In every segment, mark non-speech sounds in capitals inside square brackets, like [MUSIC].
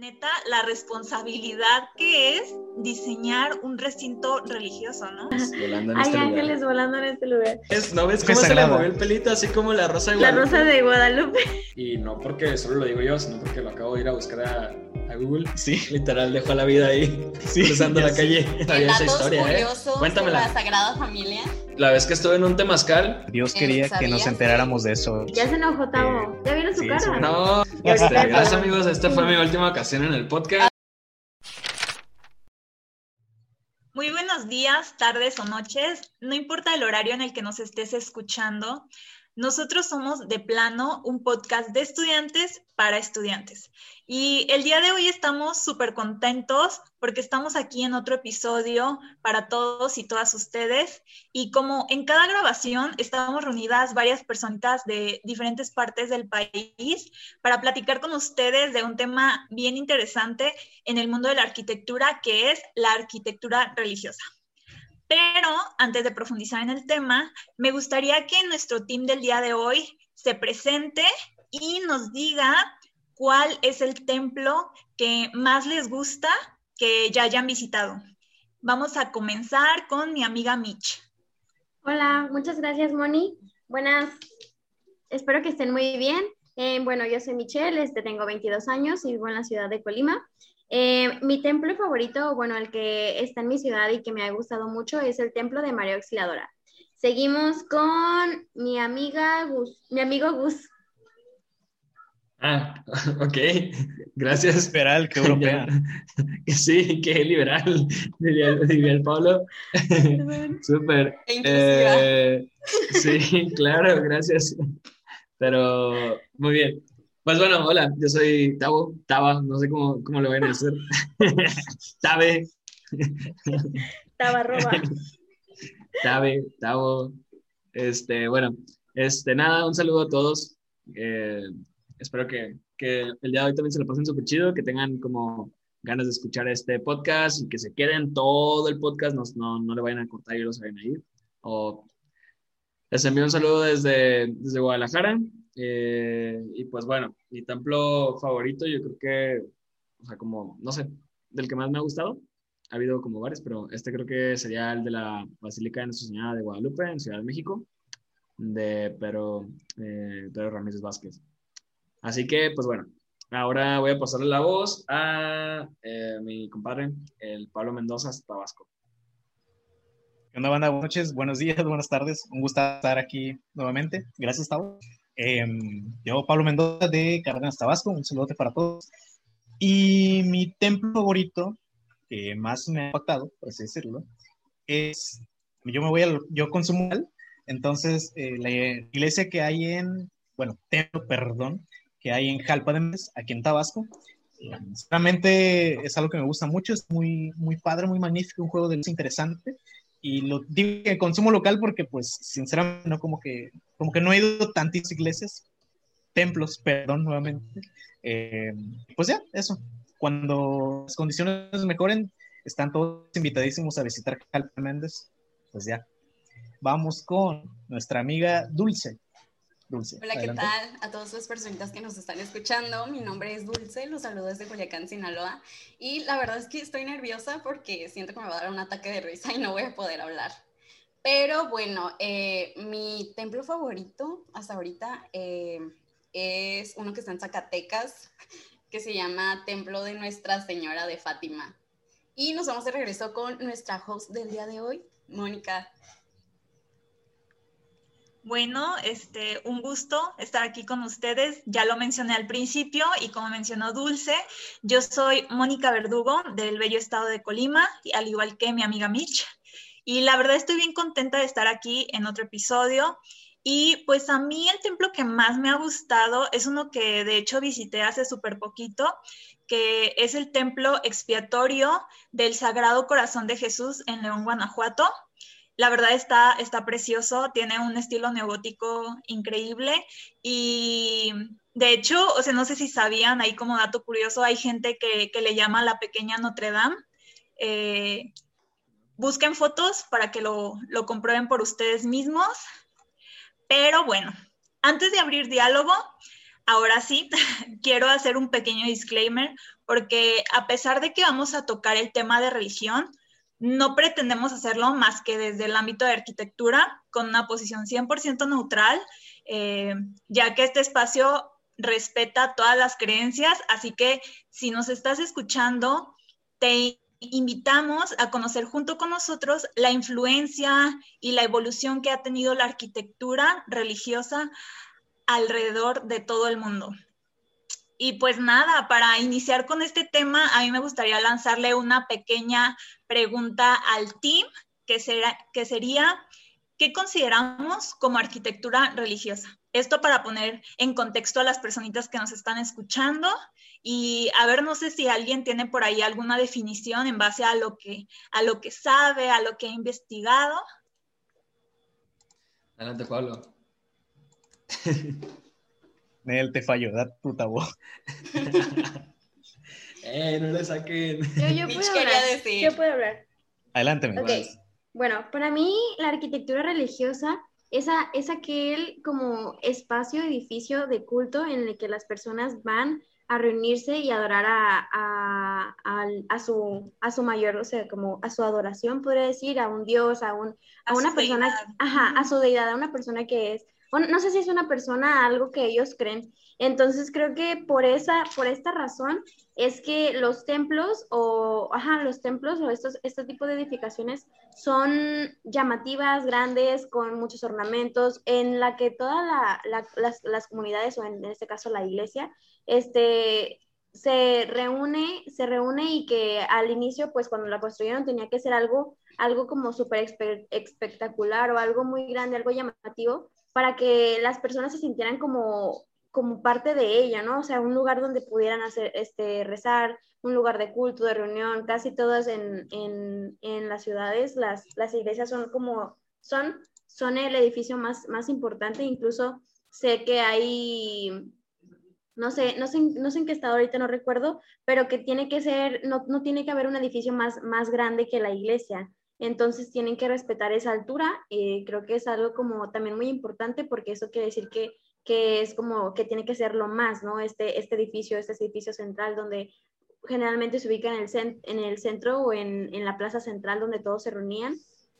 neta la responsabilidad que es diseñar un recinto religioso, ¿no? [LAUGHS] Volando en Hay este lugar. ángeles volando en este lugar. Es- ¿No ves cómo se le movió el pelito así como la rosa de La Guadalupe? rosa de Guadalupe. [LAUGHS] Y no porque solo lo digo yo, sino porque lo acabo de ir a buscar a, a Google. Sí, Literal, dejó la vida ahí, sí. [LAUGHS] cruzando la calle. Sabía esa Datos historia, ¿eh? curiosos de Cuéntamela. la Sagrada Familia. La vez que estuve en un temazcal. Dios Eh, quería que nos enteráramos de eso. Ya se enojó Tavo. Ya vieron su sí, cara. sí. No, este, está- gracias amigos, esta fue mi última ocasión en el podcast. Muy buenos días, tardes o noches, no importa el horario en el que nos estés escuchando. Nosotros somos de plano un podcast de estudiantes para estudiantes. Y el día de hoy estamos súper contentos porque estamos aquí en otro episodio para todos y todas ustedes. Y como en cada grabación estamos reunidas varias personitas de diferentes partes del país para platicar con ustedes de un tema bien interesante en el mundo de la arquitectura, que es la arquitectura religiosa. Pero antes de profundizar en el tema, me gustaría que nuestro team del día de hoy se presente y nos diga cuál es el templo que más les gusta que ya hayan visitado. Vamos a comenzar con mi amiga Mitch. Hola, muchas gracias, Moni. Buenas. Espero que estén muy bien. Eh, bueno, yo soy Michelle, este, tengo 22 años y vivo en la ciudad de Colima. Eh, mi templo favorito, bueno, el que está en mi ciudad y que me ha gustado mucho es el templo de María Auxiliadora. Seguimos con mi amiga mi amigo Gus. Ah, [LAUGHS] ok, gracias. Liberal [LAUGHS] [LAUGHS] que europea. Sí, que liberal, diría, diría el Pablo. Súper. E. Eh, sí, claro, gracias. Pero muy bien. Pues bueno, hola, yo soy Tavo, Tava, no sé cómo, cómo lo van a decir. Tabe, Tabarroba. Tabe, Tavo. Este, bueno, este, nada, un saludo a todos. Eh, espero que, que el día de hoy también se lo pasen súper chido, que tengan como ganas de escuchar este podcast y que se queden todo el podcast, no, no, no le vayan a cortar y los vayan a ir. O les envío un saludo desde, desde Guadalajara. eh, y pues bueno, mi templo favorito, yo creo que, o sea, como, no sé, del que más me ha gustado. Ha habido como varios, pero este creo que sería el de la Basílica de Nuestra Señora de Guadalupe, en Ciudad de México, de Pedro, eh, Pedro Ramírez Vázquez. Así que, pues bueno, ahora voy a pasarle la voz a eh, mi compadre, el Pablo Mendoza, Tabasco. ¿Qué banda? Buenas noches, buenos días, buenas tardes. Un gusto estar aquí nuevamente. Gracias, Tavo. Eh, yo, Pablo Mendoza de Cárdenas, Tabasco. Un saludote para todos. Y mi templo favorito, que más me ha impactado, por así decirlo, es. Yo me voy a. Yo consumo entonces eh, la iglesia que hay en. Bueno, templo, perdón, que hay en Jalpa de Mes, aquí en Tabasco. Sinceramente es algo que me gusta mucho, es muy, muy padre, muy magnífico, un juego de luz interesante. Y lo digo que consumo local porque pues sinceramente no como que como que no he ido a tantas iglesias templos perdón nuevamente. Eh, pues ya eso. Cuando las condiciones mejoren están todos invitadísimos a visitar Jalpa Méndez pues ya. Vamos con nuestra amiga Dulce Dulce Hola, ¿qué adelante. tal? A todas las personitas que nos están escuchando. Mi nombre es Dulce, los saludo desde Culiacán, Sinaloa. Y la verdad es que estoy nerviosa porque siento que me va a dar un ataque de risa y no voy a poder hablar. Pero bueno, eh, mi templo favorito hasta ahorita eh, es uno que está en Zacatecas, que se llama Templo de Nuestra Señora de Fátima. Y nos vamos de regreso con nuestra host del día de hoy, Mónica. Bueno, este, un gusto estar aquí con ustedes. Ya lo mencioné al principio y como mencionó Dulce, yo soy Mónica Verdugo del bello estado de Colima, al igual que mi amiga Mitch. Y la verdad estoy bien contenta de estar aquí en otro episodio. Y pues a mí el templo que más me ha gustado es uno que de hecho visité hace súper poquito, que es el templo expiatorio del Sagrado Corazón de Jesús en León, Guanajuato. La verdad está, está precioso, tiene un estilo neogótico increíble y de hecho, o sea, no sé si sabían, ahí como dato curioso, hay gente que, que le llama la pequeña Notre Dame. Eh, busquen fotos para que lo, lo comprueben por ustedes mismos. Pero bueno, antes de abrir diálogo, ahora sí, [LAUGHS] quiero hacer un pequeño disclaimer porque a pesar de que vamos a tocar el tema de religión, no pretendemos hacerlo más que desde el ámbito de arquitectura, con una posición 100% neutral, eh, ya que este espacio respeta todas las creencias, así que si nos estás escuchando, te invitamos a conocer junto con nosotros la influencia y la evolución que ha tenido la arquitectura religiosa alrededor de todo el mundo. Y pues nada, para iniciar con este tema, a mí me gustaría lanzarle una pequeña pregunta al team, que, será, que sería, ¿qué consideramos como arquitectura religiosa? Esto para poner en contexto a las personitas que nos están escuchando y a ver, no sé si alguien tiene por ahí alguna definición en base a lo que, a lo que sabe, a lo que ha investigado. Adelante, Pablo. [LAUGHS] Nel, te falló, da tu tabú. [LAUGHS] eh, no le saquen. Yo, yo puedo hablar. Decir. Yo puedo hablar. Adelante, mi okay. Bueno, para mí la arquitectura religiosa es, a, es aquel como espacio, edificio de culto en el que las personas van a reunirse y adorar a, a, a, su, a su mayor, o sea, como a su adoración, podría decir, a un dios, a, un, a, una persona, ajá, a su deidad, a una persona que es no sé si es una persona, algo que ellos creen. Entonces creo que por esa, por esta razón es que los templos o, ajá, los templos o estos, este tipo de edificaciones son llamativas, grandes, con muchos ornamentos, en la que todas la, las, las, comunidades, o en, este caso la iglesia, este, se reúne, se reúne y que al inicio, pues cuando la construyeron tenía que ser algo, algo como súper espectacular o algo muy grande, algo llamativo, para que las personas se sintieran como, como parte de ella, ¿no? O sea, un lugar donde pudieran hacer, este, rezar, un lugar de culto, de reunión, casi todas en, en, en las ciudades, las, las iglesias son como, son, son el edificio más, más importante, incluso sé que hay, no sé, no sé, no sé en qué estado ahorita, no recuerdo, pero que tiene que ser, no, no tiene que haber un edificio más, más grande que la iglesia entonces tienen que respetar esa altura. y creo que es algo como también muy importante porque eso quiere decir que, que es como que tiene que ser lo más, ¿no? Este, este edificio, este edificio central donde generalmente se ubica en el, en el centro o en, en, la plaza central donde todos se reunían.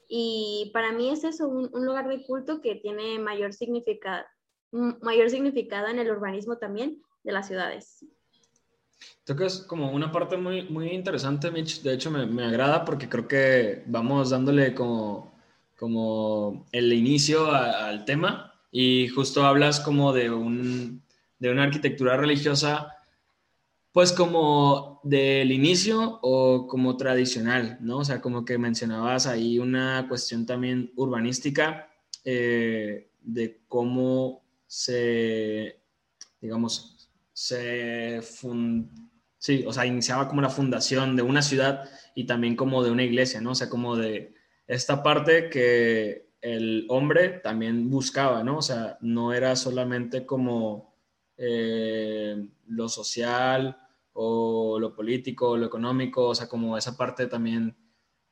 Y para mí es eso, un, un lugar de culto que tiene mayor significado, mayor significado en el urbanismo también de las ciudades. Tocas como una parte muy, muy interesante, Mitch. De hecho, me, me agrada porque creo que vamos dándole como, como el inicio al tema y justo hablas como de, un, de una arquitectura religiosa, pues como del inicio o como tradicional, ¿no? O sea, como que mencionabas ahí una cuestión también urbanística eh, de cómo se, digamos, se sí, o sea, iniciaba como la fundación de una ciudad y también como de una iglesia, ¿no? O sea, como de esta parte que el hombre también buscaba, ¿no? O sea, no era solamente como eh, lo social o lo político o lo económico, o sea, como esa parte también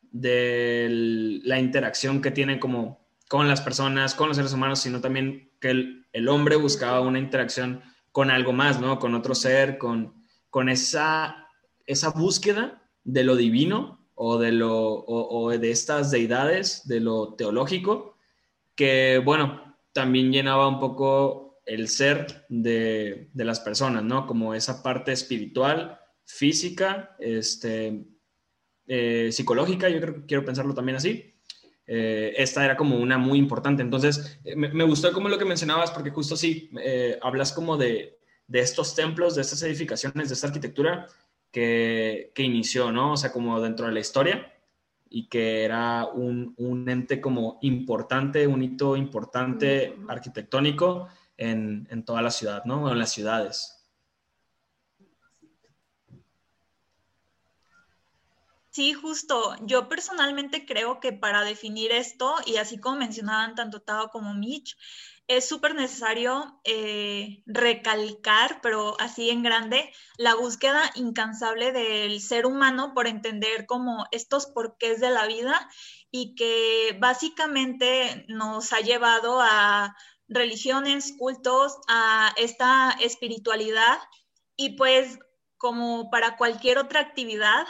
de la interacción que tiene como con las personas, con los seres humanos, sino también que el, el hombre buscaba una interacción con algo más, ¿no? Con otro ser, con, con esa, esa búsqueda de lo divino o de, lo, o, de estas deidades, de lo teológico, que, bueno, también llenaba un poco el ser de, de las personas, ¿no? Como esa parte espiritual, física, este, eh, psicológica, yo creo que quiero pensarlo también así. Eh, esta era como una muy importante. Entonces, eh, me, gustó como lo que mencionabas, porque justo sí, eh, hablas como de, de, estos templos, de estas edificaciones, de esta arquitectura que, que, inició, ¿no? O sea, como dentro de la historia y que era un, un ente como importante, un hito importante arquitectónico en, en toda la ciudad, ¿no? En las ciudades. Sí, justo. Yo personalmente creo que para definir esto, y así como mencionaban tanto Tao como Mitch, es súper necesario eh, recalcar, pero así en grande, la búsqueda incansable del ser humano por entender como estos porqués de la vida y que básicamente nos ha llevado a religiones, cultos, a esta espiritualidad y pues como para cualquier otra actividad,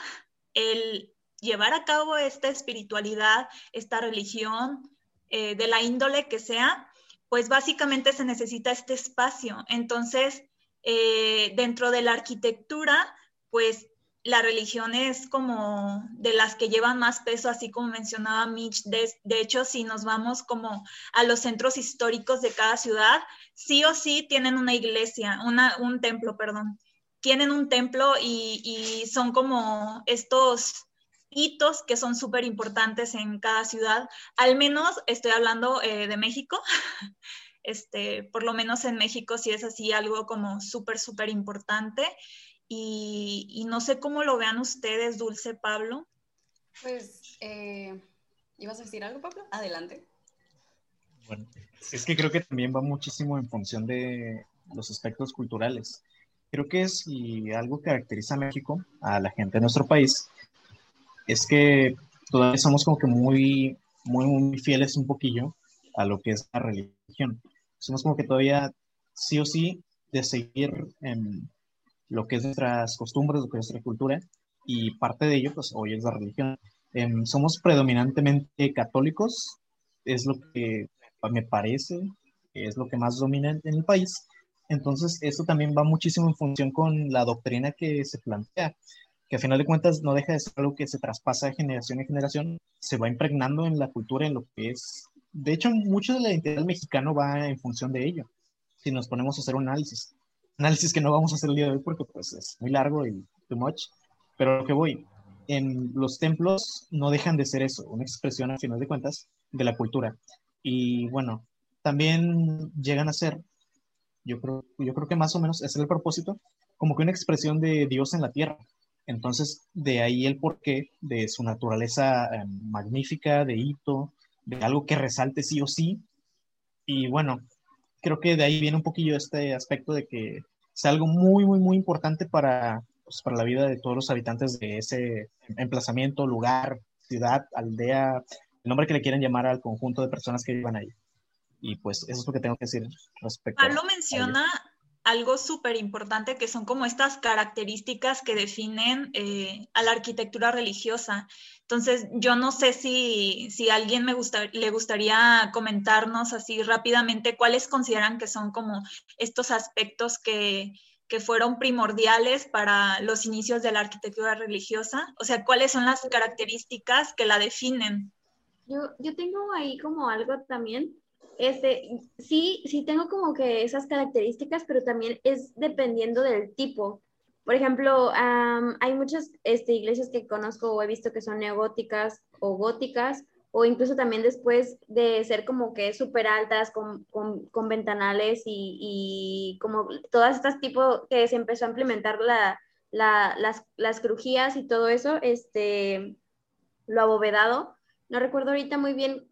el llevar a cabo esta espiritualidad, esta religión, eh, de la índole que sea, pues básicamente se necesita este espacio. Entonces, eh, dentro de la arquitectura, pues la religión es como de las que llevan más peso, así como mencionaba Mitch. De, hecho, si nos vamos como a los centros históricos de cada ciudad, sí o sí tienen una iglesia, un templo, perdón. Tienen un templo y, y son como estos hitos que son súper importantes en cada ciudad. Al menos estoy hablando eh, de México. [LAUGHS] Este, por lo menos en México sí es así algo como súper, súper importante. Y, no sé cómo lo vean ustedes, Dulce Pablo. Pues, eh, ¿ibas a decir algo, Pablo? Adelante. Bueno, es que creo que también va muchísimo en función de los aspectos culturales. Creo que es algo que caracteriza a México, a la gente de nuestro país, es que todavía somos como que muy, muy, muy fieles un poquillo a lo que es la religión. Somos como que todavía sí o sí de seguir en lo que es nuestras costumbres, lo que es nuestra cultura, y parte de ello, pues hoy es la religión. Em, somos predominantemente católicos, es lo que me parece, es lo que más domina en el país. Entonces, esto también va muchísimo en función con la doctrina que se plantea que a final de cuentas no deja de ser algo que se traspasa de generación en generación, se va impregnando en la cultura, en lo que es. De hecho, mucho de la identidad mexicana va en función de ello. Si nos ponemos a hacer un análisis, análisis que no vamos a hacer el día de hoy porque pues es muy largo y too much, pero lo que voy, en los templos no dejan de ser eso, una expresión a final de cuentas de la cultura. Y bueno, también llegan a ser, yo creo, yo creo que más o menos ese es el propósito, como que una expresión de Dios en la tierra. Entonces, de ahí el porqué de su naturaleza eh, magnífica, de hito, de algo que resalte sí o sí. Y bueno, creo que de ahí viene un poquillo este aspecto de que es algo muy, muy, muy importante para, pues, para la vida de todos los habitantes de ese emplazamiento, lugar, ciudad, aldea, el nombre que le quieran llamar al conjunto de personas que vivan ahí. Y pues eso es lo que tengo que decir respecto. Pablo menciona algo súper importante que son como estas características que definen eh, a la arquitectura religiosa. Entonces, yo no sé si, si alguien me gusta, le gustaría comentarnos así rápidamente cuáles consideran que son como estos aspectos que, que fueron primordiales para los inicios de la arquitectura religiosa. O sea, cuáles son las características que la definen. Yo, yo tengo ahí como algo también este, sí, sí tengo como que esas características, pero también es dependiendo del tipo. Por ejemplo, hay muchas este, iglesias que conozco o he visto que son neogóticas o góticas, o incluso también después de ser como que súper altas, con, con, ventanales y, y, como todas estas tipos que se empezó a implementar la, la, las, las crujías y todo eso, este, lo abovedado. No recuerdo ahorita muy bien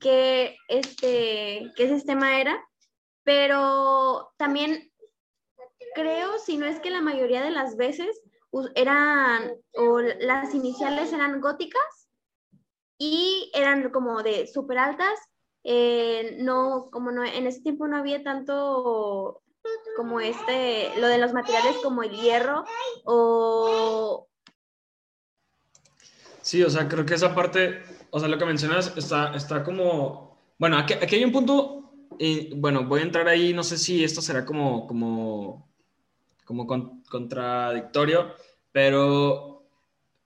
qué, este, qué sistema era, pero también creo, si no es que la mayoría de las veces eran, o las iniciales eran góticas y eran como de súper altas. Eh, no, como no, en ese tiempo no había tanto como este, lo de los materiales como el hierro o... Sí, o sea, creo que esa parte o sea, lo que mencionas está, está como, bueno, aquí, aquí hay un punto, bueno, voy a entrar ahí, no sé si esto será como, como, como contradictorio, pero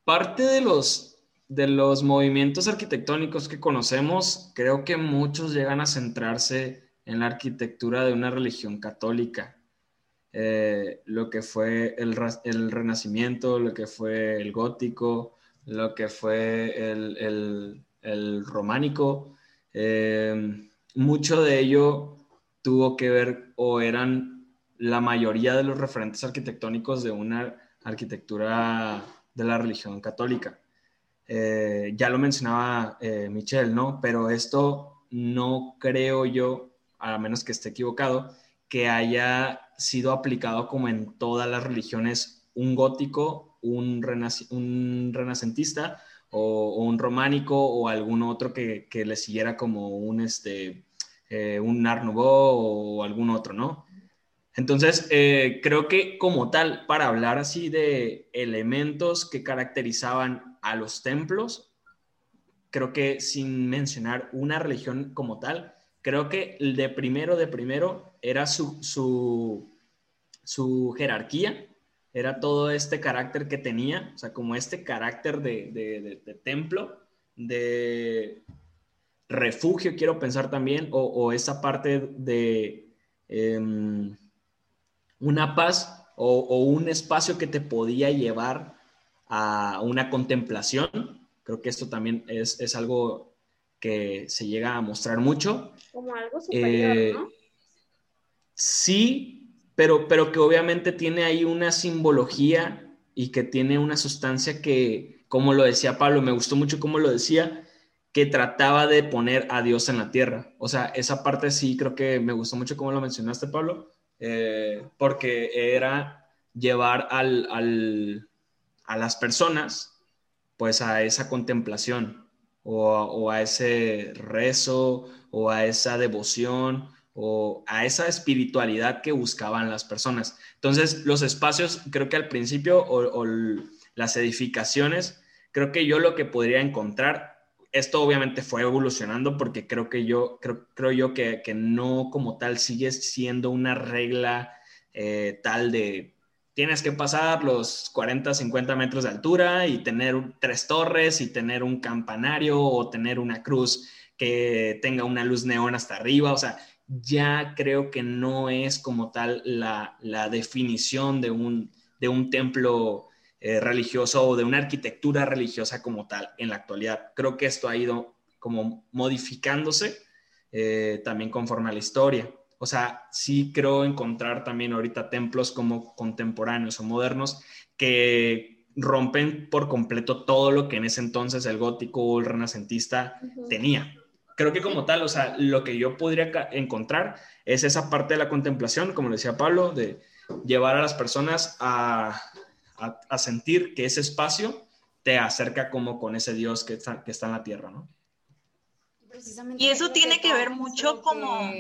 parte de los, de los movimientos arquitectónicos que conocemos, creo que muchos llegan a centrarse en la arquitectura de una religión católica. Eh, lo que fue el, el, Renacimiento, lo que fue el gótico, lo que fue el, románico. Eh, mucho de ello tuvo que ver o eran la mayoría de los referentes arquitectónicos de una arquitectura de la religión católica. Eh, ya lo mencionaba eh, Michelle, ¿no? Pero esto no creo yo, a menos que esté equivocado, que haya sido aplicado como en todas las religiones un gótico un, un renacentista o, un románico o algún otro que, le siguiera como un, este, eh, un Art o algún otro, ¿no? Entonces, eh, creo que como tal, para hablar así de elementos que caracterizaban a los templos, creo que sin mencionar una religión como tal, creo que el de primero de primero era su, su, jerarquía, era todo este carácter que tenía, o sea, como este carácter de, templo, de refugio, quiero pensar también, o, esa parte de... Em, una paz o, un espacio que te podía llevar a una contemplación. Creo que esto también es, algo que se llega a mostrar mucho. Como algo superior, eh, ¿no? Sí, pero, pero que obviamente tiene ahí una simbología y que tiene una sustancia que, como lo decía Pablo, me gustó mucho cómo lo decía, que trataba de poner a Dios en la tierra. O sea, esa parte sí creo que me gustó mucho cómo lo mencionaste, Pablo, eh, porque era llevar al, a las personas pues a esa contemplación o, a ese rezo o a esa devoción o a esa espiritualidad que buscaban las personas. Entonces, los espacios, creo que al principio, o, las edificaciones, creo que yo lo que podría encontrar esto obviamente fue evolucionando porque creo que yo, creo, creo yo que, que, no como tal sigue siendo una regla eh, tal de tienes que pasar los 40, 50 metros de altura y tener tres torres y tener un campanario o tener una cruz que tenga una luz neón hasta arriba. O sea, ya creo que no es como tal la, la definición de un, de un templo eh, religioso o de una arquitectura religiosa como tal en la actualidad. Creo que esto ha ido como modificándose eh, también conforme a la historia. O sea, sí creo encontrar también ahorita templos como contemporáneos o modernos que rompen por completo todo lo que en ese entonces el gótico o el renacentista tenía. Creo que como tal, o sea, lo que yo podría encontrar es esa parte de la contemplación, como decía Pablo, de llevar a las personas a, a, sentir que ese espacio te acerca como con ese Dios que está, que está en la tierra, ¿no? y eso tiene que, ver mucho como...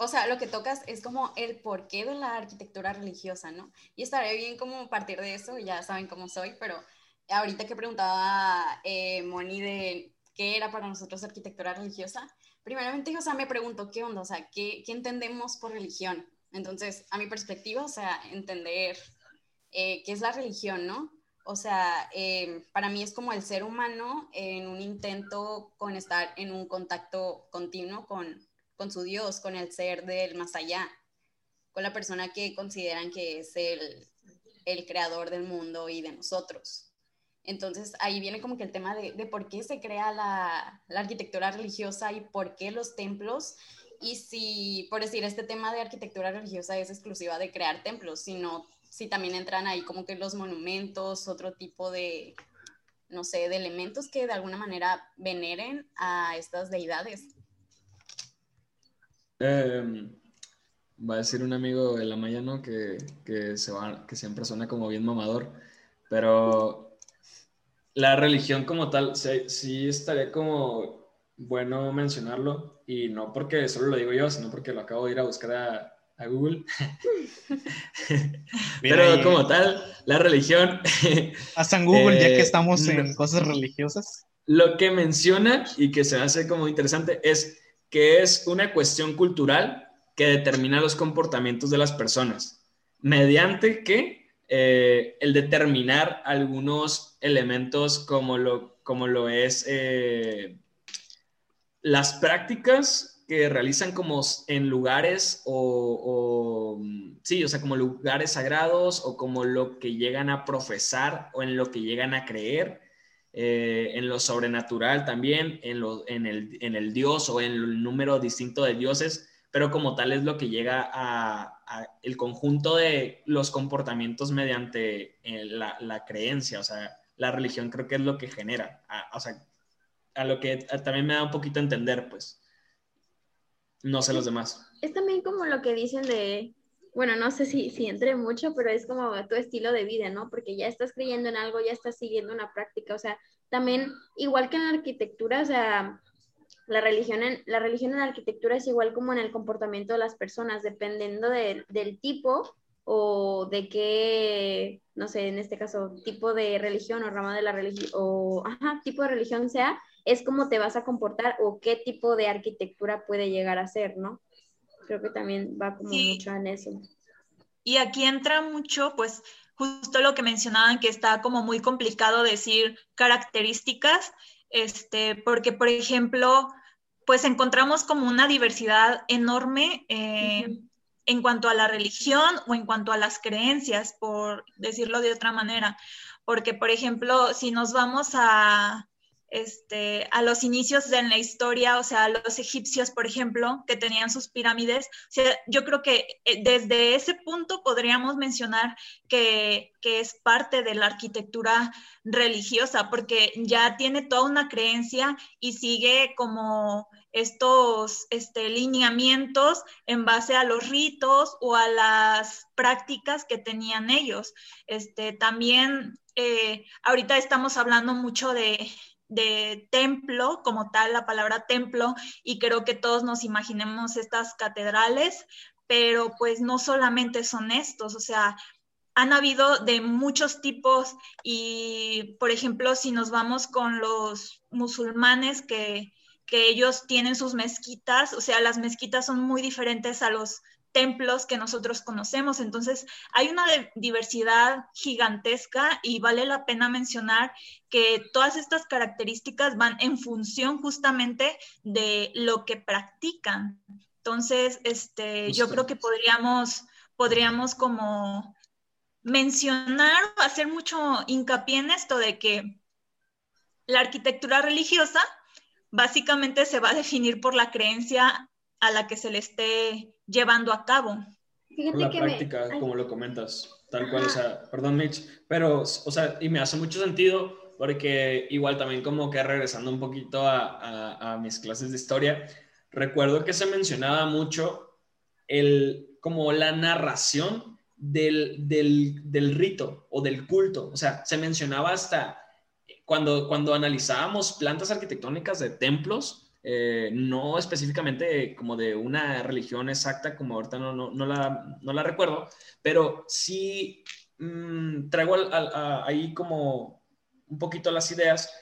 O sea, lo que tocas es como el porqué de la arquitectura religiosa, ¿no? Y estaría bien como partir de eso, ya saben cómo soy, pero ahorita que preguntaba eh, Moni de qué era para nosotros arquitectura religiosa, primeramente, o sea, me pregunto, ¿qué onda? O sea, ¿qué, qué entendemos por religión? Entonces, a mi perspectiva, o sea, entender eh, que es la religión, ¿no? O sea, eh, para mí es como el ser humano en un intento con estar en un contacto continuo con, con su Dios, con el ser del más allá, con la persona que consideran que es el, el creador del mundo y de nosotros. Entonces ahí viene como que el tema de, de por qué se crea la, la, arquitectura religiosa y por qué los templos. Y si, por decir, este tema de arquitectura religiosa es exclusiva de crear templos, sino si también entran ahí como que los monumentos, otro tipo de, no sé, de elementos que de alguna manera veneren a estas deidades. Em, va a decir un amigo de la Mayano que, que, se va, que siempre suena como bien mamador, pero la religión como tal, sí, sí estaría como bueno mencionarlo, y no porque solo lo digo yo, sino porque lo acabo de ir a buscar a, a Google. [LAUGHS] Pero como tal, la religión... [LAUGHS] Hasta en Google, ya que eh, estamos en cosas religiosas. Lo que menciona y que se hace como interesante es que es una cuestión cultural que determina los comportamientos de las personas, mediante que eh, el determinar algunos elementos como lo, como lo es eh, las prácticas que realizan como en lugares o, sí, o sea, como lugares sagrados o como lo que llegan a profesar o en lo que llegan a creer, eh, en lo sobrenatural también, en, lo, en, el, en, el, Dios o en el número distinto de dioses, pero como tal es lo que llega a, el conjunto de los comportamientos mediante eh, la, la, creencia, o sea, la religión creo que es lo que genera, o sea, a lo que también me da un poquito a entender, pues. No sé los demás. Es también como lo que dicen de, bueno, no sé si, si entre mucho, pero es como tu estilo de vida, ¿no? Porque ya estás creyendo en algo, ya estás siguiendo una práctica, o sea, también, igual que en la arquitectura, o sea, La religión, en, la religión en la arquitectura es igual como en el comportamiento de las personas, dependiendo del tipo o de qué, no sé, en este caso, tipo de religión o rama de la religión, o, ajá, tipo de religión sea, es cómo te vas a comportar o qué tipo de arquitectura puede llegar a ser, ¿no? Creo que también va como mucho en eso. Y aquí entra mucho, pues, justo lo que mencionaban, que está como muy complicado decir características, este, porque, por ejemplo, pues encontramos como una diversidad enorme eh, en cuanto a la religión o en cuanto a las creencias, por decirlo de otra manera. Porque, por ejemplo, si nos vamos a, este, a los inicios de la historia, o sea, los egipcios, por ejemplo, que tenían sus pirámides, yo creo que eh, desde ese punto podríamos mencionar que, que, es parte de la arquitectura religiosa, porque ya tiene toda una creencia y sigue como estos este, lineamientos en base a los ritos o a las prácticas que tenían ellos. Este, también eh, ahorita estamos hablando mucho de, de templo, como tal, la palabra templo, y creo que todos nos imaginemos estas catedrales, pero pues no solamente son estos, o sea, han habido de muchos tipos y, por ejemplo, si nos vamos con los musulmanes que, que ellos tienen sus mezquitas, o sea, las mezquitas son muy diferentes a los templos que nosotros conocemos. Entonces, hay una diversidad gigantesca y vale la pena mencionar que todas estas características van en función justamente de lo que practican. Entonces, este, yo creo que podríamos, podríamos como mencionar o hacer mucho hincapié en esto de que la arquitectura religiosa básicamente se va a definir por la creencia a la que se le esté llevando a cabo. Fíjate la práctica, como lo comentas, tal cual, o sea, perdón Mitch, pero, o sea, y me hace mucho sentido porque igual también como que regresando un poquito a, a, mis clases de historia, recuerdo que se mencionaba mucho el, como la narración del, del, del rito o del culto, o sea, se mencionaba hasta cuando, cuando analizábamos plantas arquitectónicas de templos, eh, no específicamente como de una religión exacta, como ahorita no, no, no, la, no la, recuerdo, pero sí mmm, traigo ahí como un poquito las ideas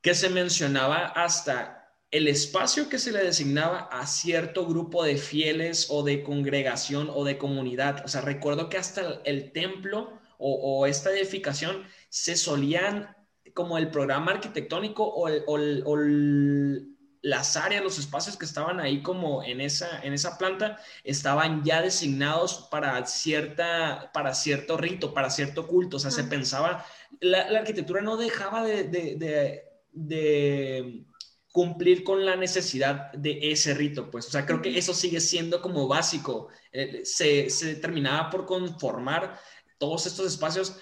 que se mencionaba hasta el espacio que se le designaba a cierto grupo de fieles o de congregación o de comunidad. O sea, recuerdo que hasta el, templo o, esta edificación se solían como el programa arquitectónico o el, o el las áreas, los espacios que estaban ahí como en esa, en esa planta, estaban ya designados para, cierta, para cierto rito, para cierto culto. O sea, se pensaba, la, arquitectura no dejaba de, cumplir con la necesidad de ese rito, pues. O sea, creo que eso sigue siendo como básico. Eh, se, se terminaba por conformar todos estos espacios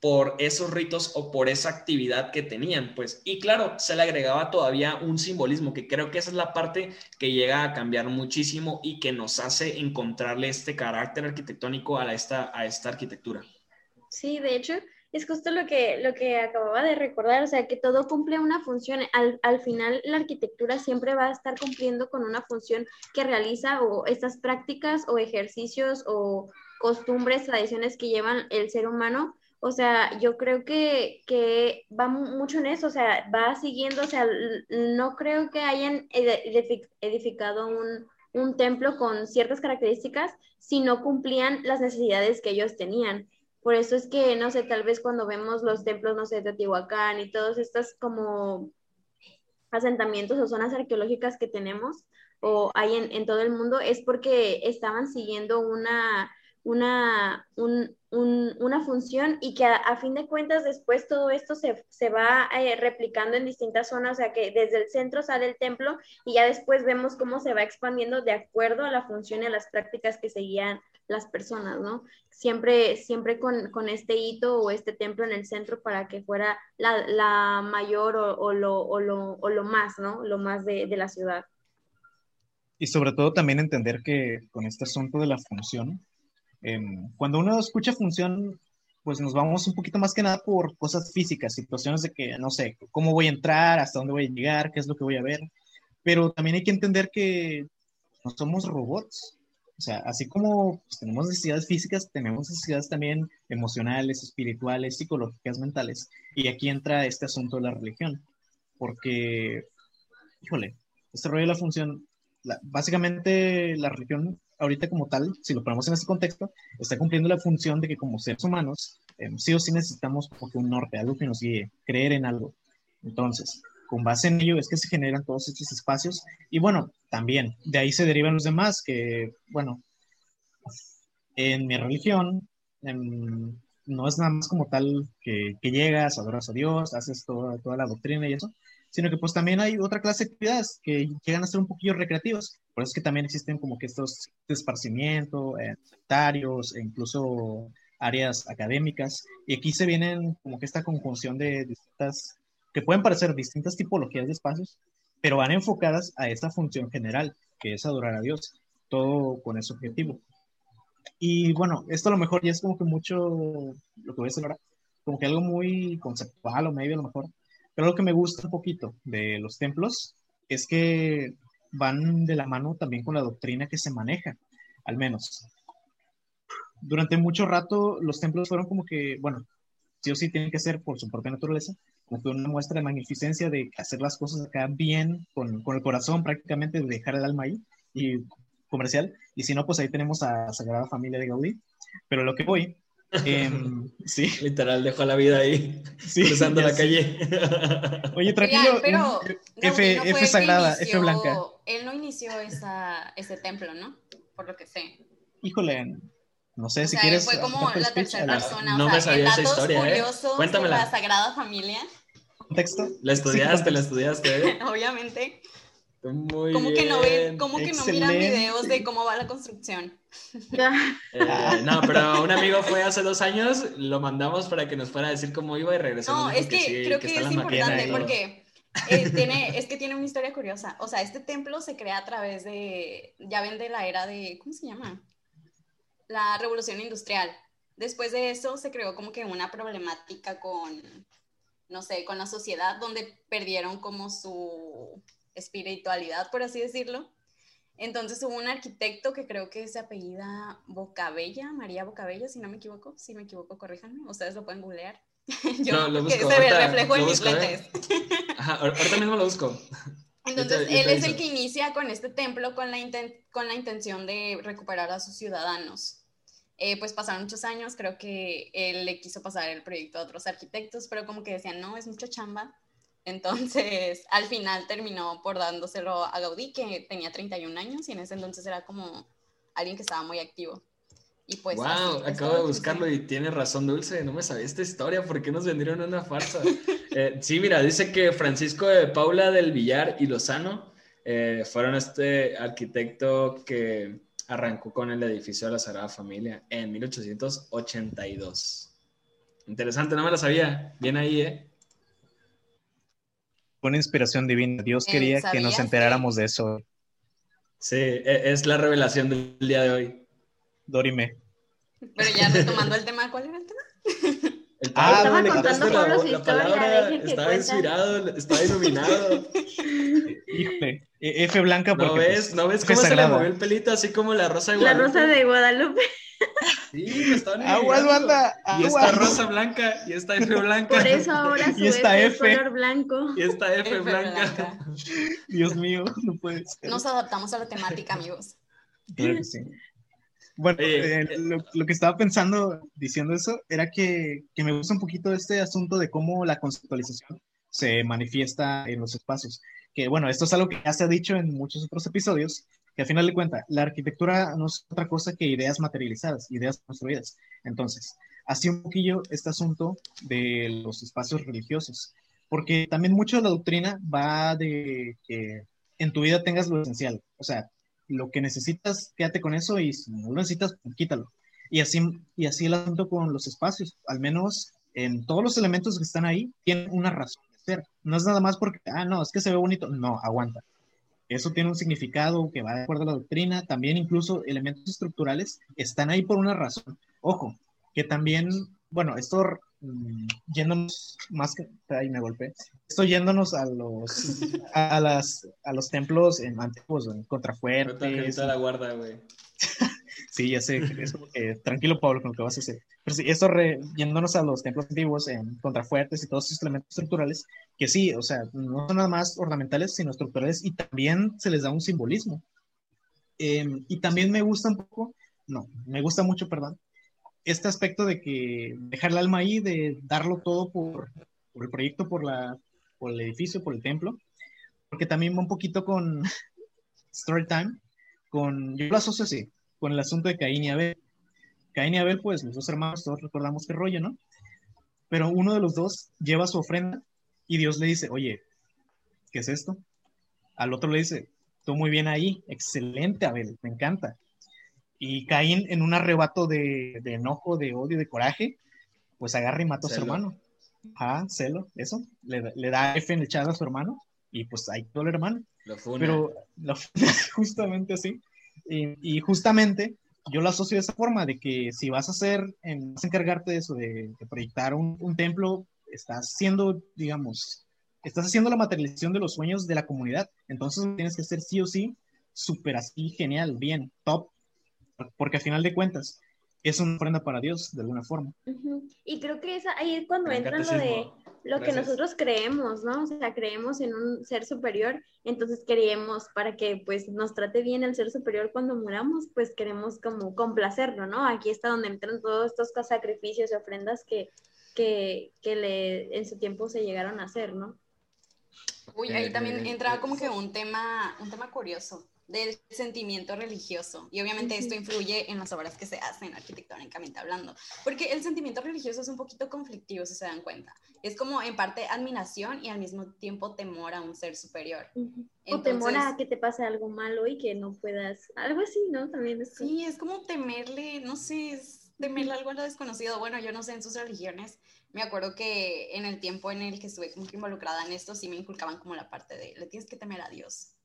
por esos ritos o por esa actividad que tenían, pues. Y claro, se le agregaba todavía un simbolismo, que creo que esa es la parte que llega a cambiar muchísimo y que nos hace encontrarle este carácter arquitectónico a esta, a esta arquitectura. Sí, de hecho, es justo lo que, lo que acababa de recordar, o sea, que todo cumple una función. Al, al, final, la arquitectura siempre va a estar cumpliendo con una función que realiza o estas prácticas o ejercicios o costumbres, tradiciones que llevan el ser humano o sea, yo creo que, que, va mucho en eso, o sea, va siguiendo, o sea, no creo que hayan edificado un, un templo con ciertas características si no cumplían las necesidades que ellos tenían. Por eso es que, no sé, tal vez cuando vemos los templos, no sé, de Teotihuacán y todos estos como asentamientos o zonas arqueológicas que tenemos o hay en, en todo el mundo, es porque estaban siguiendo una, una, un, una función y que a, fin de cuentas después todo esto se, se va eh, replicando en distintas zonas, o sea que desde el centro sale el templo y ya después vemos cómo se va expandiendo de acuerdo a la función y a las prácticas que seguían las personas, ¿no? Siempre, siempre con, con este hito o este templo en el centro para que fuera la, la mayor o, o, lo, o, lo, o, lo, más, ¿no? Lo más de, de la ciudad. Y sobre todo también entender que con este asunto de la función, Em, cuando uno escucha función, pues nos vamos un poquito más que nada por cosas físicas, situaciones de que, no sé, cómo voy a entrar, hasta dónde voy a llegar, qué es lo que voy a ver. pero también hay que entender que no somos robots. O sea, así como pues, tenemos necesidades físicas, tenemos necesidades también emocionales, espirituales, psicológicas, mentales. Y aquí entra este asunto de la religión. Porque, híjole, este rollo de la función, básicamente la religión ahorita como tal, si lo ponemos en este contexto, está cumpliendo la función de que como seres humanos, em, sí o sí necesitamos porque un norte, algo que nos guíe, creer en algo. Entonces, con base en ello es que se generan todos estos espacios y bueno, también de ahí se derivan los demás que, bueno, en mi religión em, no es nada más como tal que, que, llegas, adoras a Dios, haces toda la doctrina y eso, sino que pues también hay otra clase de actividades que llegan a ser un poquillo recreativas. Por eso es que también existen como que estos de esparcimiento, eh, e incluso áreas académicas. Y aquí se vienen como que esta conjunción de distintas que pueden parecer distintas tipologías de espacios, pero van enfocadas a esa función general, que es adorar a Dios, todo con ese objetivo. Y bueno, esto a lo mejor ya es como que mucho, lo que voy a decir ahora, como que algo muy conceptual o medio a lo mejor, pero lo que me gusta un poquito de los templos es que van de la mano también con la doctrina que se maneja, al menos. Durante mucho rato los templos fueron como que, bueno, sí o sí tienen que ser por su propia naturaleza, como que una muestra de magnificencia de hacer las cosas acá bien, con, con el corazón prácticamente, de dejar el alma ahí y comercial. Y si no, pues ahí tenemos a Sagrada Familia de Gaudí. Pero lo que voy, em, [LAUGHS] sí. Literal, dejó la vida ahí, [LAUGHS] cruzando la calle. Oye, tranquilo. pero F, F Sagrada, F Blanca. Él no inició esa, ese templo, ¿no? Por lo que sé. Híjole, no sé si quieres. Fue como la tercera persona. No me sabía esa historia, ¿eh? Cuéntamela. La Sagrada Familia. ¿Texto? ¿La estudiaste? ¿La estudiaste? ¿eh? [LAUGHS] Obviamente. Muy ¿Cómo bien. que no ven, cómo que no miran videos de cómo va la construcción? Eh, no, pero [LAUGHS] un amigo fue hace dos años, lo mandamos para que nos fuera a decir cómo iba y regresó. No, es que, creo que, es importante porque eh, [LAUGHS] tiene, es que tiene una historia curiosa. O sea, este templo se crea a través de, ya ven de la era de, ¿cómo se llama? la revolución industrial. Después de eso se creó como que una problemática con, no sé, con la sociedad, donde perdieron como su espiritualidad, por así decirlo. Entonces hubo un arquitecto que creo que se apellida Bocabella, María Bocabella, si no me equivoco. Si me equivoco, corríjanme. Ustedes lo pueden googlear. [LAUGHS] Yo no, lo busco. se ve el reflejo en mis ¿eh? lentes. [LAUGHS] Ajá, ahorita mismo lo busco. [LAUGHS] Entonces, él es el que inicia con este templo con la, con la intención de recuperar a sus ciudadanos. Eh, pues pasaron muchos años, creo que él le quiso pasar el proyecto a otros arquitectos, pero como que decían, no, es mucha chamba. Entonces, al final terminó por dándoselo a Gaudí, que tenía 31 años y en ese entonces era como alguien que estaba muy activo. Y pues, wow, acabo de buscarlo y tiene razón Dulce, no me sabía esta historia, ¿por qué nos vendieron una farsa? [LAUGHS] Eh, sí, mira, dice que Francisco de Paula del Villar y Lozano eh, fueron este arquitecto que arrancó con el edificio de la Sagrada Familia en 1882. Interesante, no me lo sabía. Bien ahí, ¿eh? Una inspiración divina. Dios eh, quería que nos enteráramos de eso. Sí, e, es la revelación del día de hoy. Dorime. Pero ya retomando el tema, ¿cuál era el tema? El ah, estaba contando la, la, palabra estaba inspirado, estaba iluminado. Híjole, e, F blanca porque... ¿No ves, pues, ¿no ves cómo se le movió el pelito así como la rosa de Guadalupe? La rosa de Guadalupe. Sí, estaban [LAUGHS] Aguas, banda. Y esta rosa blanca, y esta F blanca. Por eso ahora [LAUGHS] su y esta F, F, color blanco. Y esta F, F blanca. blanca. [LAUGHS] Dios mío, no puede ser. Nos adaptamos a la temática, amigos. Claro que sí. Bueno, eh, eh, lo, lo, que estaba pensando diciendo eso era que, que, me gusta un poquito este asunto de cómo la conceptualización se manifiesta en los espacios. Que bueno, esto es algo que ya se ha dicho en muchos otros episodios, que al final de cuentas, la arquitectura no es otra cosa que ideas materializadas, ideas construidas. Entonces, así un poquillo este asunto de los espacios religiosos, porque también mucho de la doctrina va de que en tu vida tengas lo esencial, o sea, lo que necesitas, quédate con eso y si no lo necesitas, pues quítalo. Y así, y así el asunto con los espacios, al menos en todos los elementos que están ahí, tienen una razón de ser. No es nada más porque, ah, no, es que se ve bonito. No, aguanta. Eso tiene un significado que va de acuerdo a la doctrina. También incluso elementos estructurales están ahí por una razón. Ojo, que también, bueno, esto mm, yéndonos más que, ahí me golpeé, estoy yéndonos a los, [LAUGHS] a, las, a los templos en antiguos, en contrafuertes. la guarda, güey. [LAUGHS] sí, ya sé, es como que, tranquilo Pablo con lo que vas a hacer. Pero sí, esto re, yéndonos a los templos antiguos en contrafuertes y todos esos elementos estructurales, que sí, o sea, no son nada más ornamentales, sino estructurales y también se les da un simbolismo. Em, y también me gusta un poco, no, me gusta mucho, perdón, este aspecto de que dejar el alma ahí, de darlo todo por, por el proyecto, por, la, por el edificio, por el templo, porque también va un poquito con [LAUGHS] Storytime, con, yo lo asocio así, con el asunto de Caín y Abel. Caín y Abel, pues los dos hermanos, todos recordamos qué rollo, ¿no? Pero uno de los dos lleva su ofrenda y Dios le dice, oye, ¿qué es esto? Al otro le dice, tú muy bien ahí, excelente Abel, me encanta. Y Caín, en un arrebato de, enojo, de odio, de coraje, pues agarra y mata a su hermano. Ah, celo, eso. Le, da F en el chat a su hermano y pues ahí todo el hermano. Lo funa. Pero [LAUGHS] justamente así. Y, justamente yo lo asocio de esa forma, de que si vas a hacer, vas a encargarte de eso, de, proyectar un, un, templo, estás haciendo, digamos, estás haciendo la materialización de los sueños de la comunidad. Entonces tienes que ser sí o sí súper así, genial, bien, top, porque al final de cuentas es una ofrenda para Dios, de alguna forma. Y creo que es ahí es cuando entra lo de lo que nosotros creemos, ¿no? O sea, creemos en un ser superior, entonces queremos para que pues nos trate bien el ser superior cuando muramos, pues queremos como complacerlo, ¿no? Aquí está donde entran todos estos sacrificios y ofrendas que, que, que le, en su tiempo se llegaron a hacer, ¿no? Uy, ahí también entra como que un tema, un tema curioso del sentimiento religioso. Y obviamente esto influye en las obras que se hacen arquitectónicamente hablando, porque el sentimiento religioso es un poquito conflictivo, si se dan cuenta. Es como en parte admiración y al mismo tiempo temor a un ser superior. o temor a que te pase algo malo y que no puedas, algo así, ¿no? También es Sí, es como temerle, no sé, es temerle algo a lo desconocido. Bueno, yo no sé en sus religiones. Me acuerdo que en el tiempo en el que estuve como que involucrada en esto, sí me inculcaban como la parte de, le tienes que temer a Dios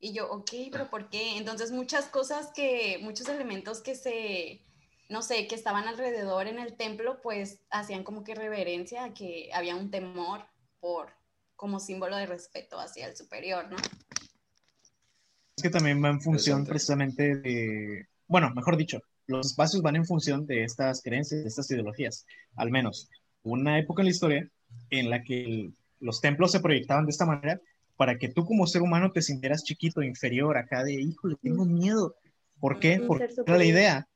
y yo, ok, pero ¿por qué? Entonces muchas cosas que, muchos elementos que se, no sé, que estaban alrededor en el templo, pues hacían como que reverencia, que había un temor por, como símbolo de respeto hacia el superior, ¿no? Es que también va en función precisamente de, bueno, mejor dicho, los espacios van en función de estas creencias, de estas ideologías, al menos. Una época en la historia en la que los templos se proyectaban de esta manera para que tú como ser humano te sintieras chiquito, inferior, acá de, híjole, tengo miedo. ¿Por qué? Porque era la idea.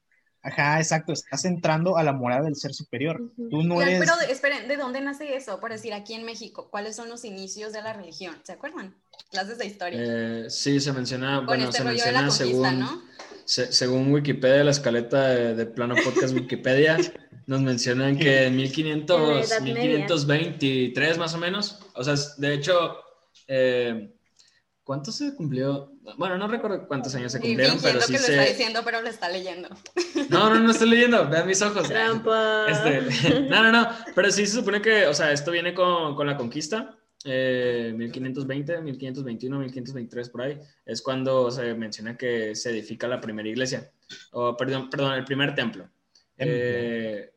Ajá, exacto, estás entrando a la morada del ser superior. Tú no eres... Pero esperen, ¿de dónde nace eso? Por decir, aquí en México, ¿cuáles son los inicios de la religión? ¿Se acuerdan? Clases de historia. Eh, sí, se menciona, bueno, este se menciona según, según Wikipedia, la escaleta de, plano podcast Wikipedia, nos mencionan que en [LAUGHS] 1500, 1523 más o menos, o sea, de hecho, eh, ¿Cuánto se cumplió? Bueno, no recuerdo cuántos años se cumplieron, pero sí que lo está diciendo, pero lo está leyendo. No, no, no estoy leyendo. Vean mis ojos. Trampa. Este, no, no, no. Pero sí se supone que, o sea, esto viene con, con la conquista. Eh, 1520, 1521, 1523, por ahí. Es cuando se menciona que se edifica la primera iglesia. O, perdón, perdón, el primer templo. Eh,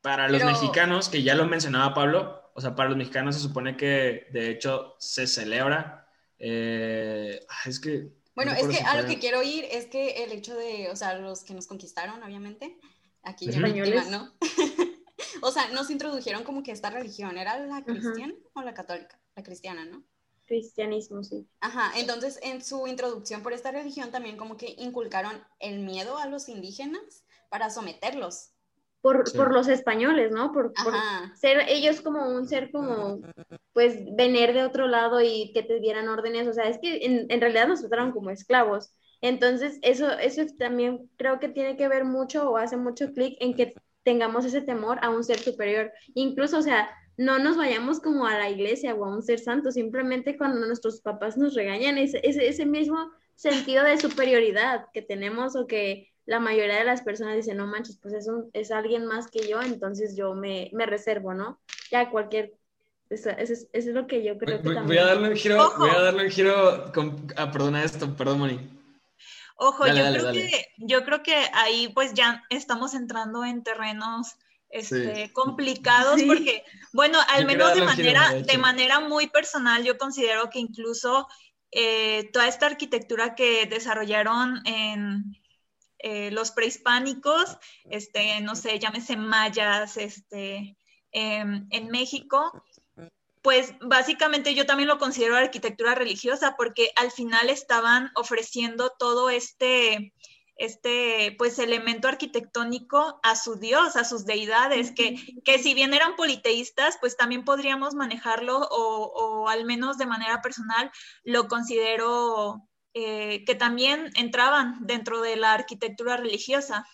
para los mexicanos, que ya lo mencionaba Pablo, o sea, para los mexicanos se supone que de hecho se celebra. Eh, es que. Bueno, es que a lo que quiero ir es que el hecho de, o sea, los que nos conquistaron, obviamente, aquí españoles, ¿no? [LAUGHS] o sea, nos introdujeron como que esta religión, ¿era la cristiana o la católica? La cristiana, ¿no? Cristianismo, sí. Ajá, entonces en su introducción por esta religión también como que inculcaron el miedo a los indígenas para someterlos por, los españoles, ¿no? Por, ser ellos como un ser como, pues, venir de otro lado y que te dieran órdenes, o sea, es que en, realidad nos trataron como esclavos. Entonces, eso, eso también creo que tiene que ver mucho o hace mucho clic en que tengamos ese temor a un ser superior. Incluso, o sea, no nos vayamos como a la iglesia o a un ser santo, simplemente cuando nuestros papás nos regañan, ese, ese mismo sentido de superioridad que tenemos o que la mayoría de las personas dicen, no manches, pues es, un, es alguien más que yo, entonces yo me, me reservo, ¿no? Ya cualquier... Eso, es lo que yo creo que voy, también... Voy a darle un giro, voy a darle un giro... Con, ah, perdona esto, perdón, Moni. Ojo, yo, creo Que, yo creo que ahí pues ya estamos entrando en terrenos este, complicados porque, bueno, al menos de manera, de manera muy personal, yo considero que incluso eh, toda esta arquitectura que desarrollaron en eh, los prehispánicos, este, no sé, llámese mayas, este, em, en México, pues básicamente yo también lo considero arquitectura religiosa porque al final estaban ofreciendo todo este este pues elemento arquitectónico a su dios, a sus deidades, que, que si bien eran politeístas, pues también podríamos manejarlo o, o al menos de manera personal lo considero eh, que también entraban dentro de la arquitectura religiosa.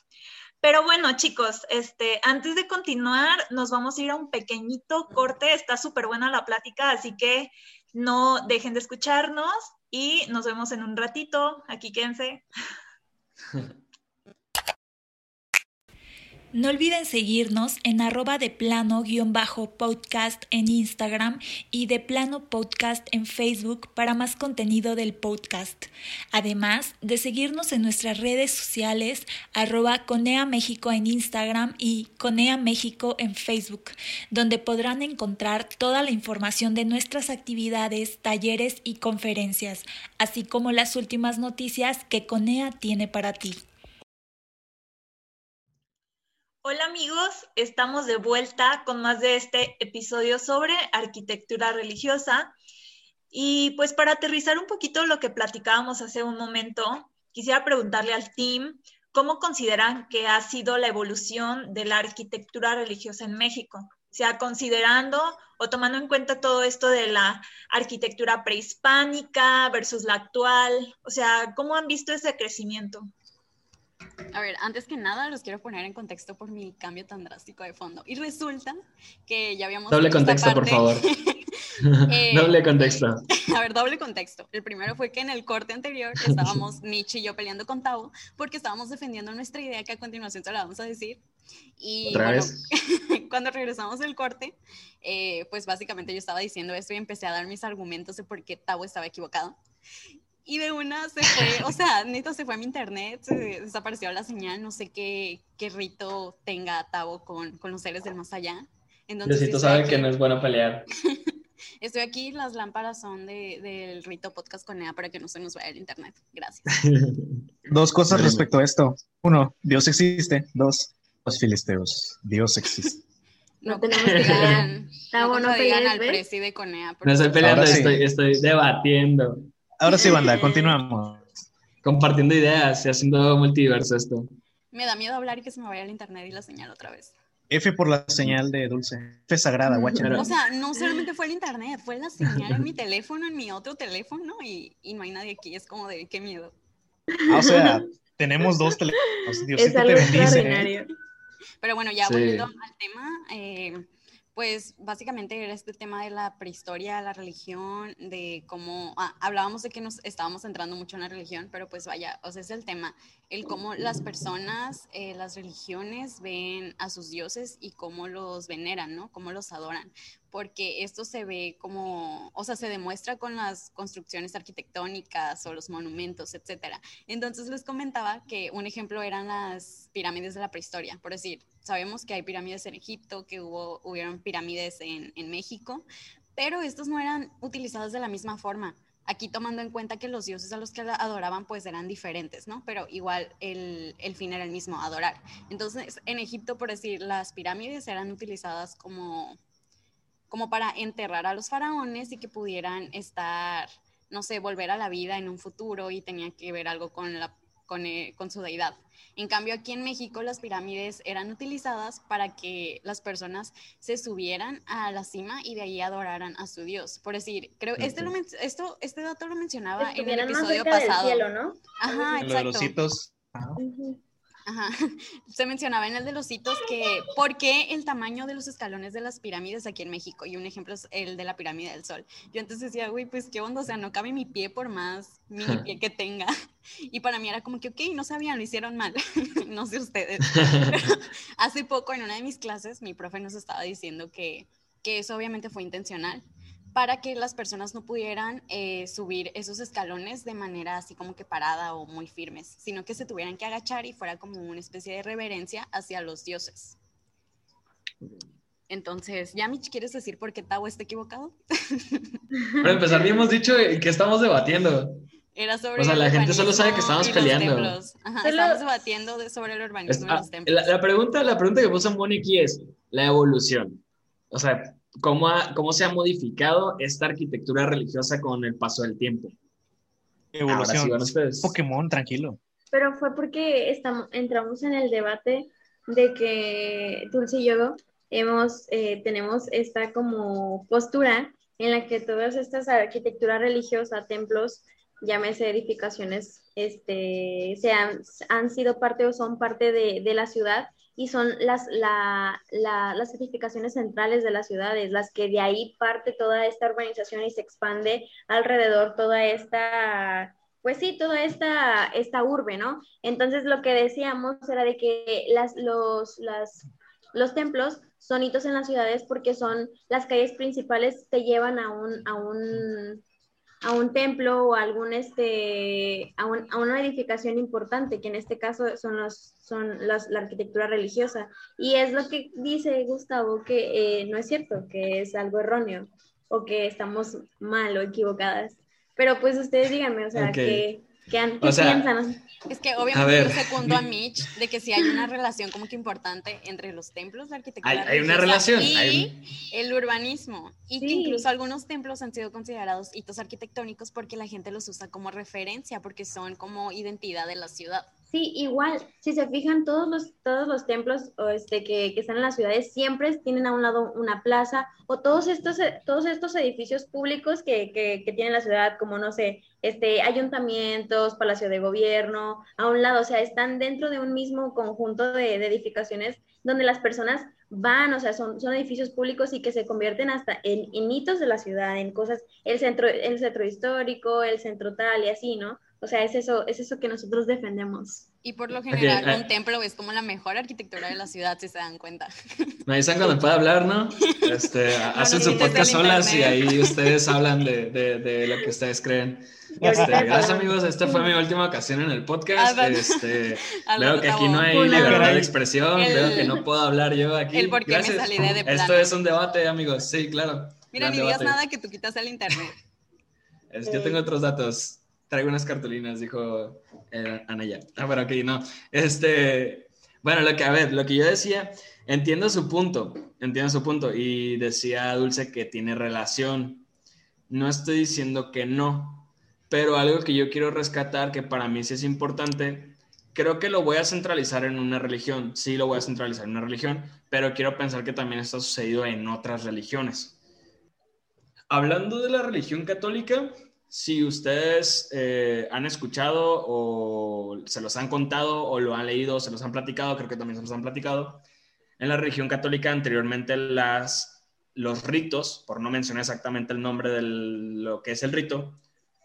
Pero bueno, chicos, este, antes de continuar, nos vamos a ir a un pequeñito corte. Está súper buena la plática, así que no dejen de escucharnos y nos vemos en un ratito. Aquí quédense. [LAUGHS] No olviden seguirnos en arroba de plano guion bajo podcast en Instagram y de plano podcast en Facebook para más contenido del podcast. Además de seguirnos en nuestras redes sociales arroba Conea México en Instagram y Conea México en Facebook, donde podrán encontrar toda la información de nuestras actividades, talleres y conferencias, así como las últimas noticias que Conea tiene para ti. Hola amigos, estamos de vuelta con más de este episodio sobre arquitectura religiosa. Y pues para aterrizar un poquito lo que platicábamos hace un momento, quisiera preguntarle al team cómo consideran que ha sido la evolución de la arquitectura religiosa en México. O sea, considerando o tomando en cuenta todo esto de la arquitectura prehispánica versus la actual, o sea, ¿cómo han visto ese crecimiento? A ver, antes que nada los quiero poner en contexto por mi cambio tan drástico de fondo. Y resulta que ya habíamos... Doble contexto, por favor. [LAUGHS] [LAUGHS] Eh, doble contexto. [LAUGHS] A ver, doble contexto. El primero fue que en el corte anterior estábamos Nietzsche y yo peleando con Tavo porque estábamos defendiendo nuestra idea que a continuación se la vamos a decir. Y bueno, cuando regresamos del corte, eh, pues básicamente yo estaba diciendo esto y empecé a dar mis argumentos de por qué Tavo estaba equivocado. Y de una se fue, o sea, neta se fue a mi internet, se desapareció la señal, no sé qué, qué rito tenga Tavo con, con los seres del más allá. Entonces, Diosito sabe que no es bueno pelear. [LAUGHS] estoy aquí, las lámparas son de, del rito podcast con EA para que no se nos vaya el internet. Gracias. [LAUGHS] Dos cosas respecto a esto. Uno, Dios existe. Dos, los filisteos. Dios existe. No, tenemos que no, no al presi de Conea. No estoy peleando, estoy, estoy debatiendo. Ahora sí, banda, continuamos. Compartiendo ideas y haciendo multiverso esto. Me da miedo hablar y que se me vaya el internet y la señal otra vez. F por la señal de Dulce. F sagrada, guacha. O sea, no solamente fue el internet, fue la señal en mi teléfono, en mi otro teléfono y, y no hay nadie aquí. Es como de qué miedo. Ah, o sea, tenemos dos teléfonos. Diosito te bendice. ¿eh? Pero bueno, ya volviendo al tema, eh, pues básicamente era este tema de la prehistoria, la religión, de cómo ah, hablábamos de que nos estábamos entrando mucho en la religión, pero pues vaya, o sea, es el tema, el cómo las personas, eh, las religiones ven a sus dioses y cómo los veneran, ¿no? Cómo los adoran porque esto se ve como, o sea, se demuestra con las construcciones arquitectónicas o los monumentos, etcétera. Entonces les comentaba que un ejemplo eran las pirámides de la prehistoria, por decir, sabemos que hay pirámides en Egipto, que hubo, hubieron pirámides en, en México, pero estas no eran utilizadas de la misma forma. Aquí tomando en cuenta que los dioses a los que adoraban pues eran diferentes, ¿no? Pero igual el, el, fin era el mismo, adorar. Entonces, en Egipto, por decir, las pirámides eran utilizadas como como para enterrar a los faraones y que pudieran estar, no sé, volver a la vida en un futuro y tenía que ver algo con, la, con, eh, con su deidad. En cambio, aquí en México las pirámides eran utilizadas para que las personas se subieran a la cima y de ahí adoraran a su dios. Por decir, creo, este, lo, esto, este dato lo mencionaba en el episodio pasado. Del cielo, ¿no? Ajá, exacto. los hitos. Ajá. [LAUGHS] Se mencionaba en el de los hitos que, ¿por qué el tamaño de los escalones de las pirámides aquí en México? Y un ejemplo es el de la pirámide del Sol. Yo entonces decía, güey, pues qué onda, o sea, no cabe mi pie por más mini [LAUGHS] pie que tenga. [LAUGHS] Y para mí era como que, ok, no sabían, lo hicieron mal. no sé ustedes. hace poco en una de mis clases, mi profe nos estaba diciendo que, que eso obviamente fue intencional para que las personas no pudieran eh, subir esos escalones de manera así como que parada o muy firmes, sino que se tuvieran que agachar y fuera como una especie de reverencia hacia los dioses. Entonces, ya, Mitch, ¿quieres decir por qué Tao está equivocado? Para empezar, ni hemos dicho que estamos debatiendo. Era sobre o sea, la gente solo sabe que estamos peleando. Ajá, Estamos debatiendo sobre el urbanismo y los templos. La, pregunta, la pregunta que puso Moni aquí es la evolución. O sea, ¿cómo, ¿cómo se ha modificado esta arquitectura religiosa con el paso del tiempo? Evolución. Pokémon, tranquilo. Pero fue porque estamos, entramos en el debate de que Dulce y yo hemos, eh, tenemos esta como postura en la que todas estas arquitecturas religiosas, templos, llámese edificaciones, este, se han, sido parte o son parte de, de la ciudad y son las, la, las edificaciones centrales de las ciudades, las que de ahí parte toda esta urbanización y se expande alrededor toda esta, pues sí, toda esta, esta urbe, ¿no? Entonces lo que decíamos era de que las, los, las, los templos son hitos en las ciudades porque son las calles principales te llevan a un, a un a un templo o a algún este a, a, una edificación importante que en este caso son los son las, la arquitectura religiosa. Y es lo que dice Gustavo que eh, no es cierto que es algo erróneo o que estamos mal o equivocadas. Pero pues ustedes díganme o sea que ¿Qué, piensan? Es que obviamente yo secundo a Mitch de que sí hay una relación como que importante entre los templos, la arquitectura. Hay, una relación. Y el urbanismo. Y que incluso algunos templos han sido considerados hitos arquitectónicos porque la gente los usa como referencia, porque son como identidad de la ciudad. Sí, igual, si se fijan, todos los, todos los templos este, que, que, están en las ciudades siempre tienen a un lado una plaza o todos estos, todos estos edificios públicos que, que, que tiene la ciudad, como no sé, este, ayuntamientos, palacio de gobierno, a un lado, o sea, están dentro de un mismo conjunto de, de edificaciones donde las personas van, o sea, son, son edificios públicos y que se convierten hasta en, en hitos de la ciudad, en cosas, el centro, el centro histórico, el centro tal y así, ¿no? O sea, es eso, es eso que nosotros defendemos. Y por lo general, un templo es como la mejor arquitectura de la ciudad, si se dan cuenta. Me dicen cuando puede hablar, ¿no? Este, hacen su podcast solas y ahí ustedes hablan de, de, de, lo que ustedes creen. Este, gracias, amigos. Esta fue mi última ocasión en el podcast. Este, [LAUGHS] veo que aquí no hay libertad de expresión. veo que no puedo hablar yo aquí. El por qué me salí de, plano. Esto es un debate, amigos. Sí, claro. Mira, ni digas nada que tú quitas el internet. yo tengo otros datos traigo unas cartulinas, dijo eh, Anaya. Ah, pero aquí no. Este, bueno, lo que, a ver, lo que yo decía, entiendo su punto, entiendo su punto. Y decía Dulce que tiene relación. No estoy diciendo que no, pero algo que yo quiero rescatar, que para mí sí es importante, creo que lo voy a centralizar en una religión. Sí, lo voy a centralizar en una religión, pero quiero pensar que también está sucedido en otras religiones. Hablando de la religión católica, si ustedes eh, han escuchado o se los han contado o lo han leído, se los han platicado, creo que también se los han platicado, en la religión católica anteriormente las, los ritos, por no mencionar exactamente el nombre de lo que es el rito,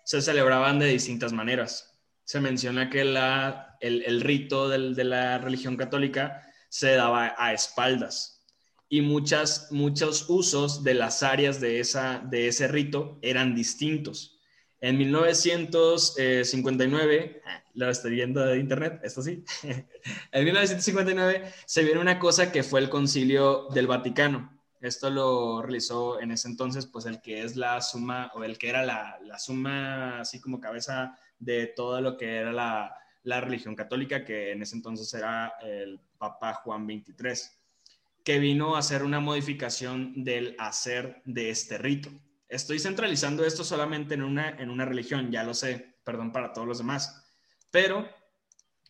se celebraban de distintas maneras. Se menciona que la, el, rito de la religión católica se daba a espaldas y muchas, muchos usos de las áreas de, esa, de ese rito eran distintos. En 1959, lo estoy viendo de internet, esto sí, [LAUGHS] en 1959 se vio una cosa que fue el concilio del Vaticano. Esto lo realizó en ese entonces, pues el que es la suma, o el que era la, la suma, así como cabeza de todo lo que era la, la religión católica, que en ese entonces era el Papa Juan XXIII, que vino a hacer una modificación del hacer de este rito estoy centralizando esto solamente en una, en una religión, ya lo sé, perdón para todos los demás, pero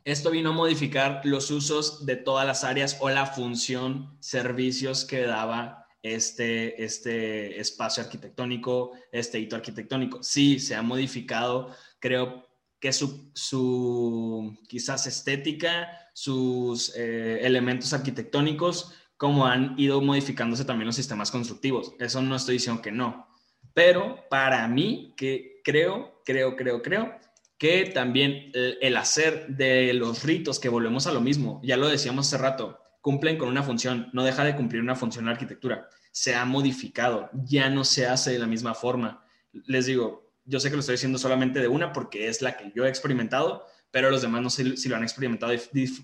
esto vino a modificar los usos de todas las áreas o la función, servicios que daba este, este espacio arquitectónico, este hito arquitectónico. Sí, se ha modificado, creo que su, su quizás estética, sus eh, elementos arquitectónicos, como han ido modificándose también los sistemas constructivos. Eso no estoy diciendo que no, pero para mí, que creo, creo, creo, creo, que también el, hacer de los ritos, que volvemos a lo mismo, ya lo decíamos hace rato, cumplen con una función, no deja de cumplir una función la arquitectura, se ha modificado, ya no se hace de la misma forma. Les digo, yo sé que lo estoy diciendo solamente de una porque es la que yo he experimentado, pero los demás no sé si lo han experimentado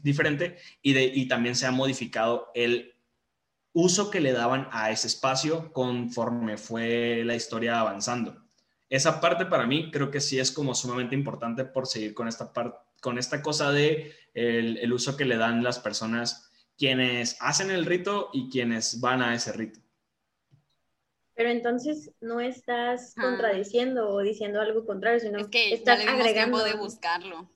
diferente y, de, y también se ha modificado el uso que le daban a ese espacio conforme fue la historia avanzando. Esa parte para mí creo que sí es como sumamente importante por seguir con esta parte, con esta cosa de el, uso que le dan las personas quienes hacen el rito y quienes van a ese rito. Pero entonces no estás contradiciendo o diciendo algo contrario, sino es que estás ya agregando. de buscarlo.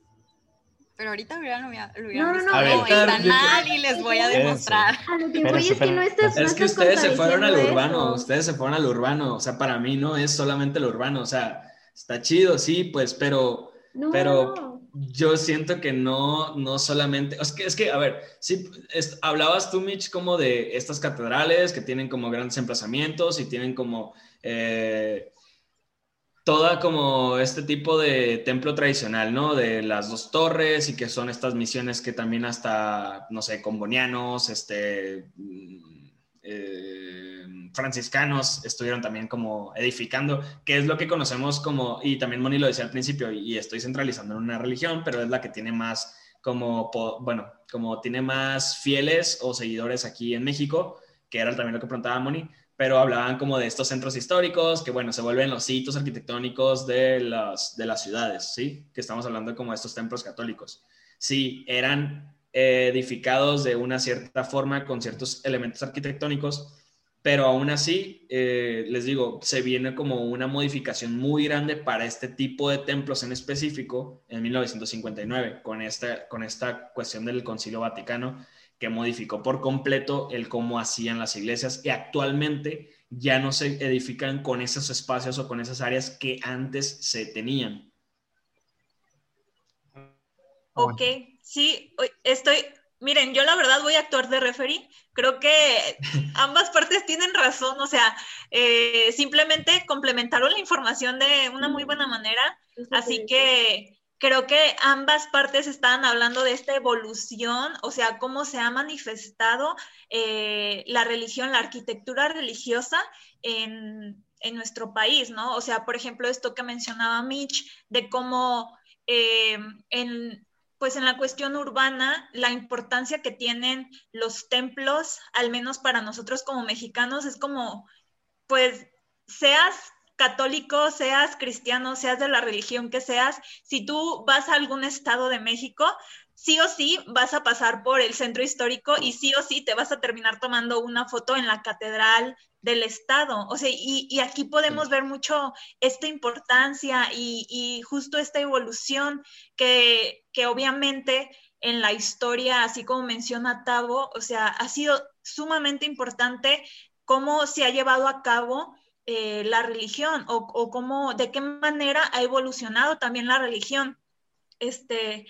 Pero ahorita lo hubieran, no, no, no, están mal y les voy a demostrar. A lo que voy es que no estás Es que ustedes se fueron al urbano, ustedes se fueron al urbano, o sea, para mí no es solamente el urbano, o sea, está chido, sí, pues, pero, pero yo siento que no, no solamente, es que, es que a ver, sí, hablabas tú, Mitch, como de estas catedrales que tienen como grandes emplazamientos y tienen como... Eh, toda como este tipo de templo tradicional, ¿no? De las dos torres y que son estas misiones que también hasta, no sé, combonianos, este, mm, eh, franciscanos estuvieron también como edificando, que es lo que conocemos como, y también Moni lo decía al principio, y, estoy centralizando en una religión, pero es la que tiene más como, bueno, como tiene más fieles o seguidores aquí en México, que era también lo que preguntaba Moni, pero hablaban como de estos centros históricos que, bueno, se vuelven los sitios arquitectónicos de las, de las ciudades, ¿sí? Que estamos hablando como de estos templos católicos. Sí, eran edificados de una cierta forma con ciertos elementos arquitectónicos, pero aún así, eh, les digo, se viene como una modificación muy grande para este tipo de templos en específico en 1959, con esta, con esta cuestión del Concilio Vaticano, que modificó por completo el cómo hacían las iglesias y actualmente ya no se edifican con esos espacios o con esas áreas que antes se tenían. Ok, sí, estoy, miren, yo la verdad voy a actuar de referee. Creo que [LAUGHS] ambas partes tienen razón, o sea, eh, simplemente complementaron la información de una muy buena manera. Así que creo que ambas partes están hablando de esta evolución, o sea, cómo se ha manifestado eh, la religión, la arquitectura religiosa en, nuestro país, ¿no? O sea, por ejemplo, esto que mencionaba Mitch, de cómo eh, en, pues en la cuestión urbana, la importancia que tienen los templos, al menos para nosotros como mexicanos, es como, pues, seas católico, seas cristiano, seas de la religión que seas, si tú vas a algún estado de México, sí o sí vas a pasar por el centro histórico y sí o sí te vas a terminar tomando una foto en la catedral del estado. O sea, y, aquí podemos ver mucho esta importancia y, justo esta evolución que, que obviamente en la historia, así como menciona Tavo, o sea, ha sido sumamente importante cómo se ha llevado a cabo eh, la religión o, cómo, de qué manera ha evolucionado también la religión. Este,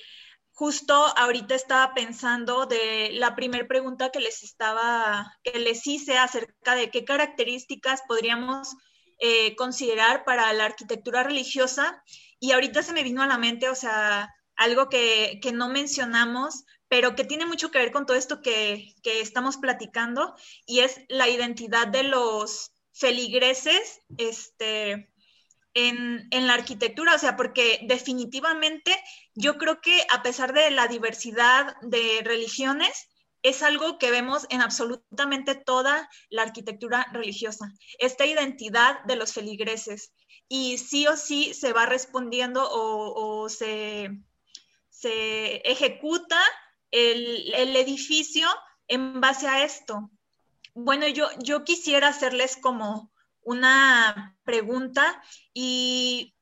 justo ahorita estaba pensando de la primera pregunta que les estaba, que les hice acerca de qué características podríamos eh, considerar para la arquitectura religiosa y ahorita se me vino a la mente, o sea, algo que, que no mencionamos, pero que tiene mucho que ver con todo esto que, que estamos platicando y es la identidad de los feligreses este, en, la arquitectura, o sea, porque definitivamente yo creo que a pesar de la diversidad de religiones, es algo que vemos en absolutamente toda la arquitectura religiosa, esta identidad de los feligreses. Y sí o sí se va respondiendo o, se, se, ejecuta el, el edificio en base a esto. Bueno, yo, yo quisiera hacerles como una pregunta y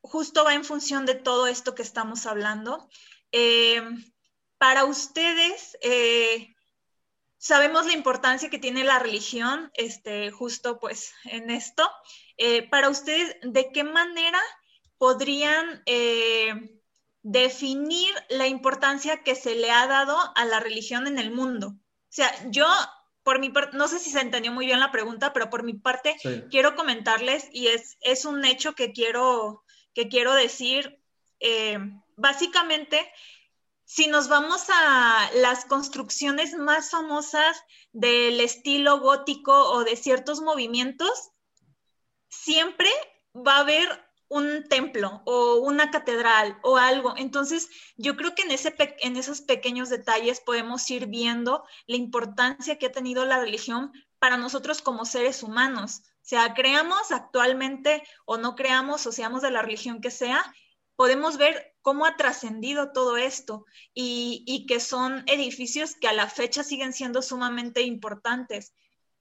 justo va en función de todo esto que estamos hablando. Eh, para ustedes, eh, sabemos la importancia que tiene la religión, este, justo pues en esto. Eh, para ustedes, ¿de qué manera podrían definir la importancia que se le ha dado a la religión en el mundo? O sea, yo por mi parte, no sé si se entendió muy bien la pregunta, pero por mi parte quiero comentarles y es, es un hecho que quiero, que quiero decir. Eh, básicamente, si nos vamos a las construcciones más famosas del estilo gótico o de ciertos movimientos, siempre va a haber un templo o una catedral o algo. Entonces, yo creo que en, ese en esos pequeños detalles podemos ir viendo la importancia que ha tenido la religión para nosotros como seres humanos. Sea, creamos actualmente o no creamos o seamos de la religión que sea, podemos ver cómo ha trascendido todo esto y, y que son edificios que a la fecha siguen siendo sumamente importantes.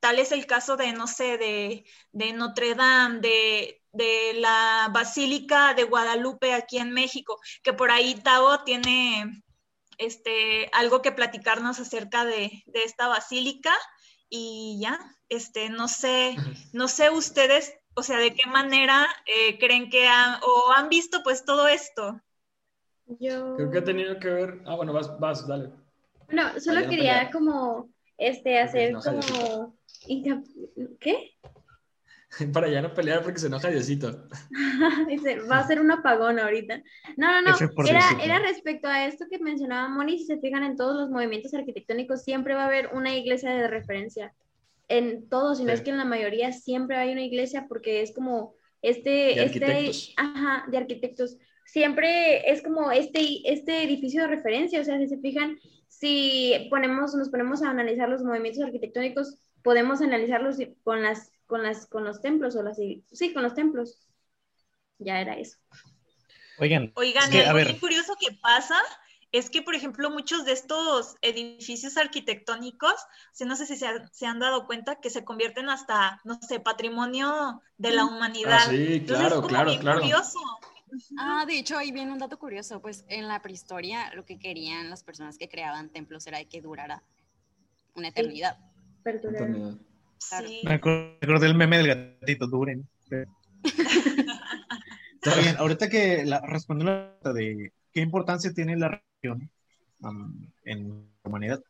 Tal es el caso de, no sé, de, de Notre Dame, de, de la Basílica de Guadalupe aquí en México, que por ahí Tavo tiene este, algo que platicarnos acerca de, de, esta basílica y ya, este, no sé, no sé ustedes, o sea, de qué manera eh, creen que han, o han visto pues todo esto. Yo... Creo que ha tenido que ver, ah, bueno, vas, vas, dale. Bueno, solo Allá no quería como, este, hacer no, como, ¿qué? [LAUGHS] Para ya no pelear porque se enoja Diosito. [LAUGHS] Dice, va a ser un apagón ahorita. No, no, no. Era, era respecto a esto que mencionaba Moni, si se fijan en todos los movimientos arquitectónicos, siempre va a haber una iglesia de referencia. En todos, si no Sí. es que en la mayoría siempre hay una iglesia porque es como este, De este, ajá, de arquitectos. Siempre es como este, este edificio de referencia, o sea, si se fijan, si ponemos, nos ponemos a analizar los movimientos arquitectónicos, podemos analizarlos con las, con las, con los templos o las, sí, con los templos. Ya era eso. Oigan, Oigan, es que, algo bien curioso que pasa es que, por ejemplo, muchos de estos edificios arquitectónicos, no sé si se, ha- se han dado cuenta que se convierten hasta, no sé, patrimonio de la humanidad. Ah, sí, claro, claro, claro. curioso. Ah, de hecho, ahí viene un dato curioso. Pues en la prehistoria lo que querían las personas que creaban templos era que durara una eternidad. Perdurar. Sí. me acordé del meme del gatito, duren. Está bien, ahorita que la, respondiendo la pregunta de qué importancia tiene la religión um, en la humanidad.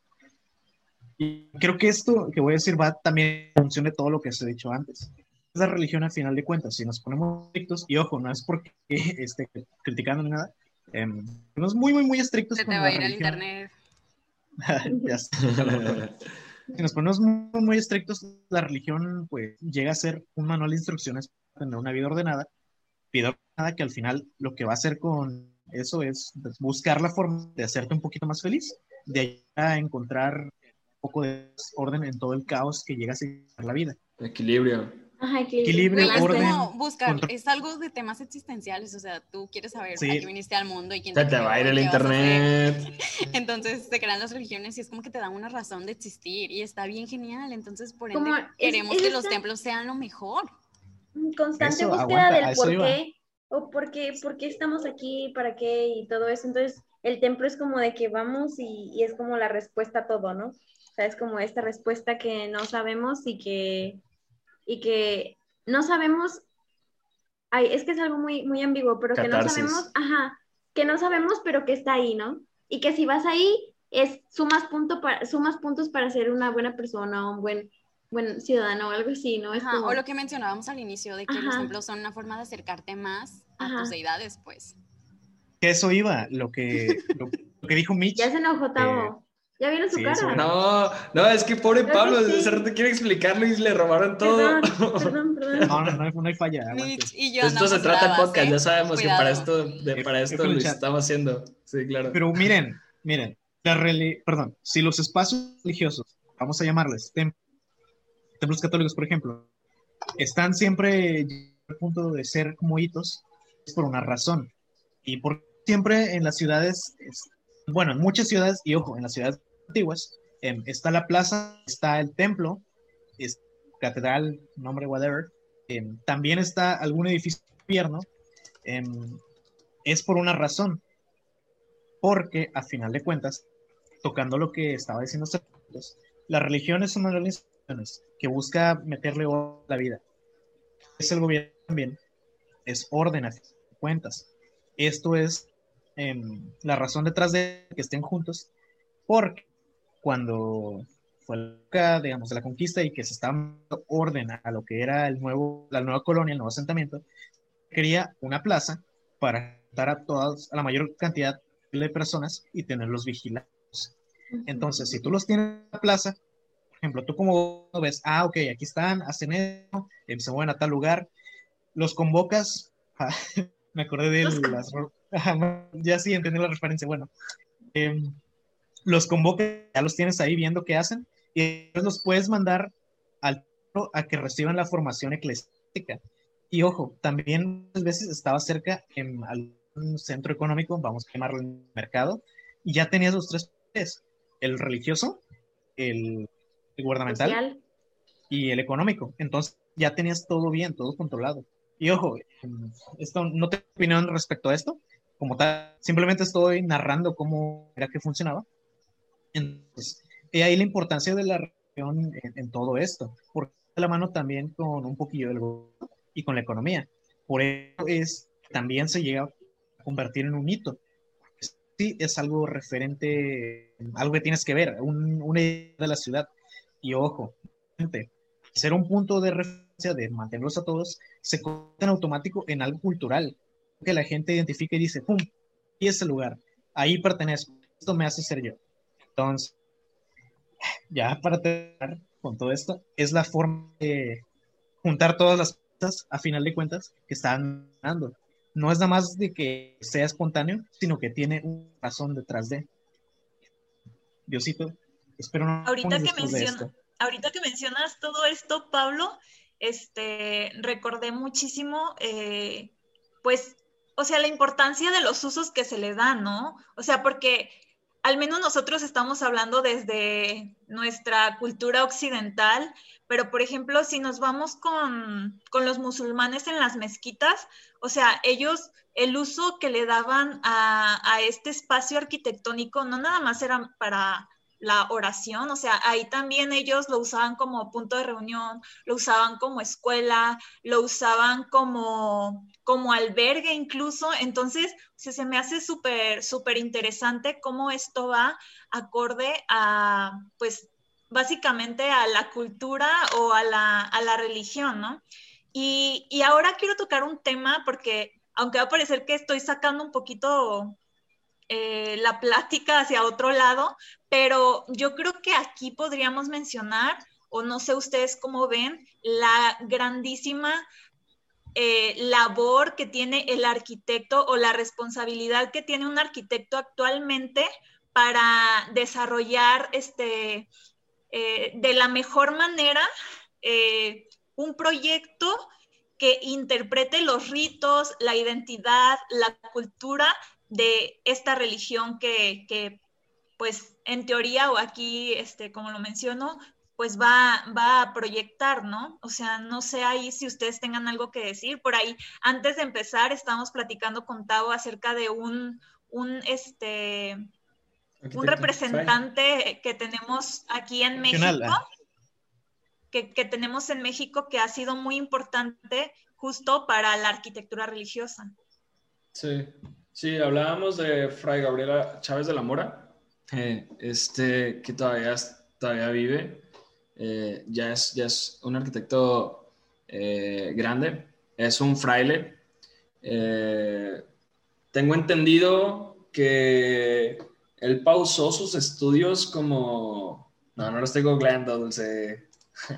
Y creo que esto que voy a decir va también en función de todo lo que se ha dicho antes. Es la religión al final de cuentas. Si nos ponemos estrictos, y ojo, no es porque [LAUGHS] esté criticando ni nada, em, no es muy, muy, muy estrictos Se con te la va a ir religión. internet. [LAUGHS] Ya sé. [LAUGHS] si nos ponemos muy, estrictos, la religión pues llega a ser un manual de instrucciones para tener una vida ordenada, vida ordenada que al final lo que va a hacer con eso es buscar la forma de hacerte un poquito más feliz, de ahí a encontrar un poco de orden en todo el caos que llega a ser la vida. Equilibrio. Ajá, Equilibrio, es orden, como buscar, control. es algo de temas existenciales, o sea, tú quieres saber Sí. a qué viniste al mundo y quién Se te va a ir el internet. [LAUGHS] Entonces se crean las religiones y es como que te dan una razón de existir y está bien genial. Entonces, por ende, Como es- queremos es que los esta- templos sean lo mejor. constante Eso, búsqueda aguanta, del por iba. qué o por qué, por qué estamos aquí, para qué y todo eso. Entonces, el templo es como de que vamos y, y es como la respuesta a todo, ¿no? O sea, es como esta respuesta que no sabemos y que, y que no sabemos, ay, es que es algo muy, muy ambiguo, pero que no sabemos, ajá, que no sabemos, pero que está ahí, ¿no? Y que si vas ahí, es sumas, punto para, sumas puntos para ser una buena persona, un buen, buen ciudadano o algo así, ¿no? Es Ajá, como- O lo que mencionábamos al inicio de que los Ajá. templos son una forma de acercarte más a Ajá. tus deidades, pues. Que eso iba, lo que, lo, lo que dijo Mitch. Ya se enojó, Tavo. Ya vieron su sí, cara. No, no, es que pobre Pablo, sí. quiere explicarlo y le robaron todo. Perdón, [LAUGHS] perdón, perdón. No, no, no, hay- no hay falla. y yo De esto se trata el podcast, ¿eh? ya sabemos que para esto, de, para esto lo estamos haciendo. Sí, claro. Pero miren, miren, la perdón, si los espacios religiosos, vamos a llamarles tem- templos católicos, por ejemplo, están siempre al punto de ser como hitos, es por una razón. Y por siempre en las ciudades, es- bueno, en muchas ciudades, y ojo, en las ciudades antiguas, em, está la plaza, está el templo, es catedral, nombre, whatever, em, también está algún edificio de gobierno, em, es por una razón porque a final de cuentas, tocando lo que estaba diciendo hace ratos, la religión es una de las instituciones que busca meterle a la vida. Es el gobierno también, es orden a fin de cuentas. Esto es la razón detrás de que estén juntos, porque cuando fue la digamos, de la conquista y que se estaba dando orden a lo que era el nuevo, la nueva colonia, el nuevo asentamiento, quería una plaza para dar a todas, a la mayor cantidad de personas y tenerlos vigilados. Entonces, si tú los tienes en la plaza, por ejemplo, tú como ves, ah, ok, aquí están, hacen esto, eh, se mueven a tal lugar, los convocas [LAUGHS] me acordé de las... ya sí entendí la referencia. Bueno, em, los convocas, ya los tienes ahí viendo qué hacen y los puedes mandar al a que reciban la formación eclesiástica. Y ojo, también muchas veces estaba cerca en algún centro económico, vamos a llamarlo el mercado, y ya tenías los tres el religioso, el, gubernamental y el económico. Entonces ya tenías todo bien, todo controlado. Y ojo, esto no tengo opinión respecto a esto, como tal, simplemente estoy narrando cómo era que funcionaba. Entonces, y ahí la importancia de la religión en, todo esto, porque la mano también con un poquillo del gobierno y con la economía. Por eso es también se llega a convertir en un hito. Sí, es algo referente, algo que tienes que ver, un, una idea de la ciudad. Y ojo, ser un punto de referencia de mantenerlos a todos, se convierte en automático en algo cultural, que la gente identifica y dice, ¡pum! Y ese lugar, ahí pertenezco, esto me hace ser yo. Entonces, ya para terminar con todo esto, es la forma de juntar todas las cosas, a final de cuentas, que están dando. No es nada más de que sea espontáneo, sino que tiene un razón detrás de. Diosito, espero no. Ahorita que, menciona, ahorita que mencionas todo esto, Pablo, este, recordé muchísimo, eh, pues, o sea, la importancia de los usos que se le dan, ¿no? O sea, porque al menos nosotros estamos hablando desde nuestra cultura occidental, pero por ejemplo, si nos vamos con, los musulmanes en las mezquitas, o sea, ellos, el uso que le daban a, a este espacio arquitectónico no nada más era para la oración, o sea, ahí también ellos lo usaban como punto de reunión, lo usaban como escuela, lo usaban como, como albergue incluso, entonces se me hace súper, súper interesante cómo esto va acorde a, pues, básicamente a la cultura o a la, a la religión, ¿no? Y, y ahora quiero tocar un tema porque, aunque va a parecer que estoy sacando un poquito eh, la plática hacia otro lado, pero yo creo que aquí podríamos mencionar, o no sé ustedes cómo ven, la grandísima eh, labor que tiene el arquitecto o la responsabilidad que tiene un arquitecto actualmente para desarrollar este, eh, de la mejor manera un proyecto que interprete los ritos, la identidad, la cultura de esta religión que, pues, en teoría o aquí, este, como lo menciono, pues va, va a proyectar, ¿no? O sea, no sé ahí si ustedes tengan algo que decir. Por ahí, antes de empezar, estábamos platicando con Tavo acerca de un, un, este, un representante que tenemos aquí en México, que, que tenemos en México que ha sido muy importante justo para la arquitectura religiosa. Sí, Sí, hablábamos de Fray Gabriela Chávez de la Mora, eh, este, que todavía, todavía vive, eh, ya, es, ya es un arquitecto eh, grande, es un fraile. tengo entendido que él pausó sus estudios como... No, no lo estoy googleando, Dulce. [LAUGHS]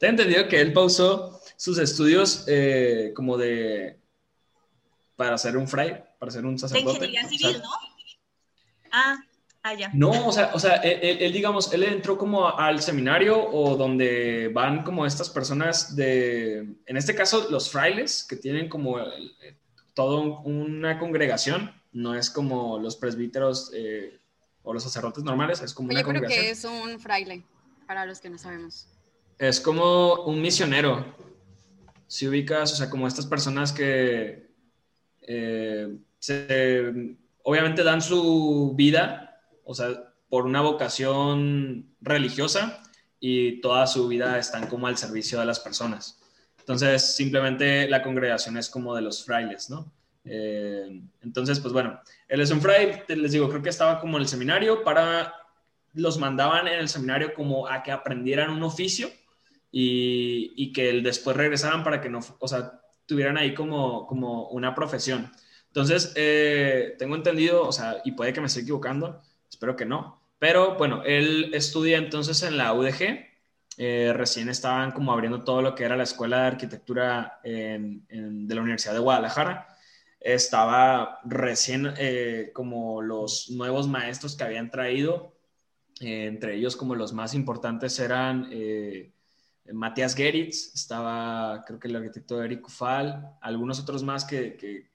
tengo entendido que él pausó sus estudios como de... para ser un fraile para ser un sacerdote. De ingeniería civil, ¿no? Ah, allá. Ah, no, o sea, o sea él, digamos, él entró como al seminario o donde van como estas personas de, en este caso, los frailes, que tienen como toda una congregación, no es como los presbíteros eh, o los sacerdotes normales, es como una congregación. Yo creo que es un fraile, para los que no sabemos. Es como un misionero. Si ubicas, o sea, como estas personas que eh, se, obviamente dan su vida, o sea, por una vocación religiosa y toda su vida están como al servicio de las personas. Entonces, simplemente la congregación es como de los frailes, ¿no? Eh, entonces, pues bueno, él es un fraile, les digo, creo que estaba como en el seminario para, los mandaban en el seminario como a que aprendieran un oficio y, y que después regresaran para que no, o sea, tuvieran ahí como, como una profesión. Entonces, eh, tengo entendido, o sea, y puede que me esté equivocando, espero que no, pero bueno, él estudia entonces en la UDG, eh, recién estaban como abriendo todo lo que era la Escuela de Arquitectura de la Universidad de Guadalajara. Estaba recién eh, como los nuevos maestros que habían traído, eh, entre ellos como los más importantes eran Matías Geritz, estaba creo que el arquitecto Eric Ufal, algunos otros más que, que,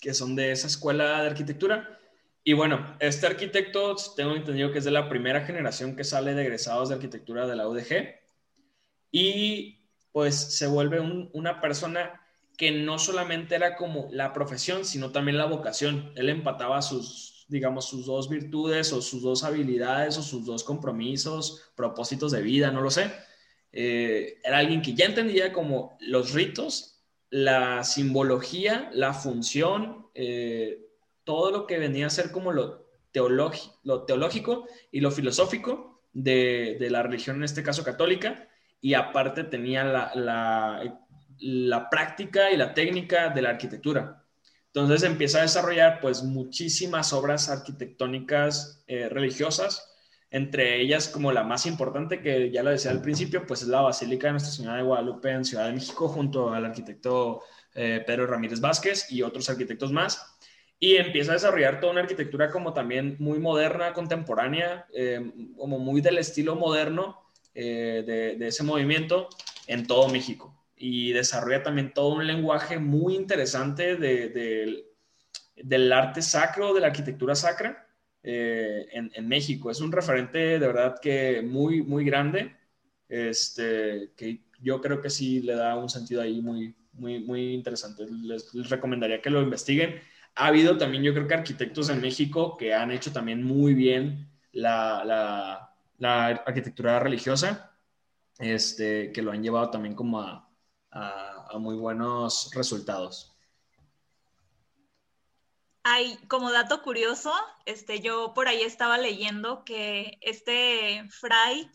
que son de esa escuela de arquitectura. Y bueno, este arquitecto tengo entendido que es de la primera generación que sale de egresados de arquitectura de la UDG y pues se vuelve una persona que no solamente era como la profesión, sino también la vocación. Él empataba sus, digamos, sus dos virtudes o sus dos habilidades o sus dos compromisos, propósitos de vida, no lo sé. Eh, era alguien que ya entendía como los ritos, la simbología, la función, eh, todo lo que venía a ser como lo, lo teológico y lo filosófico de, de, la religión, en este caso católica, y aparte tenía la, la, práctica y la técnica de la arquitectura. Entonces empieza a desarrollar pues muchísimas obras arquitectónicas eh, religiosas, entre ellas como la más importante que ya lo decía al principio, pues es la Basílica de Nuestra Señora de Guadalupe en Ciudad de México junto al arquitecto eh, Pedro Ramírez Vázquez y otros arquitectos más. Y empieza a desarrollar toda una arquitectura como también muy moderna, contemporánea, eh, como muy del estilo moderno, eh, de, ese movimiento en todo México y desarrolla también todo un lenguaje muy interesante de, del arte sacro, de la arquitectura sacra eh, en, México. Es un referente de verdad que muy, muy grande, este, que yo creo que sí le da un sentido ahí muy, muy, muy interesante. Les, recomendaría que lo investiguen. Ha habido también, yo creo que arquitectos en México que han hecho también muy bien la arquitectura religiosa, este, que lo han llevado también como a, muy buenos resultados. Hay, como dato curioso, este, yo por ahí estaba leyendo que este Fray,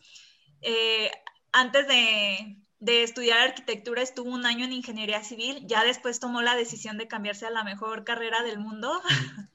eh, antes de, de, estudiar arquitectura, estuvo un año en ingeniería civil, ya después tomó la decisión de cambiarse a la mejor carrera del mundo. [LAUGHS]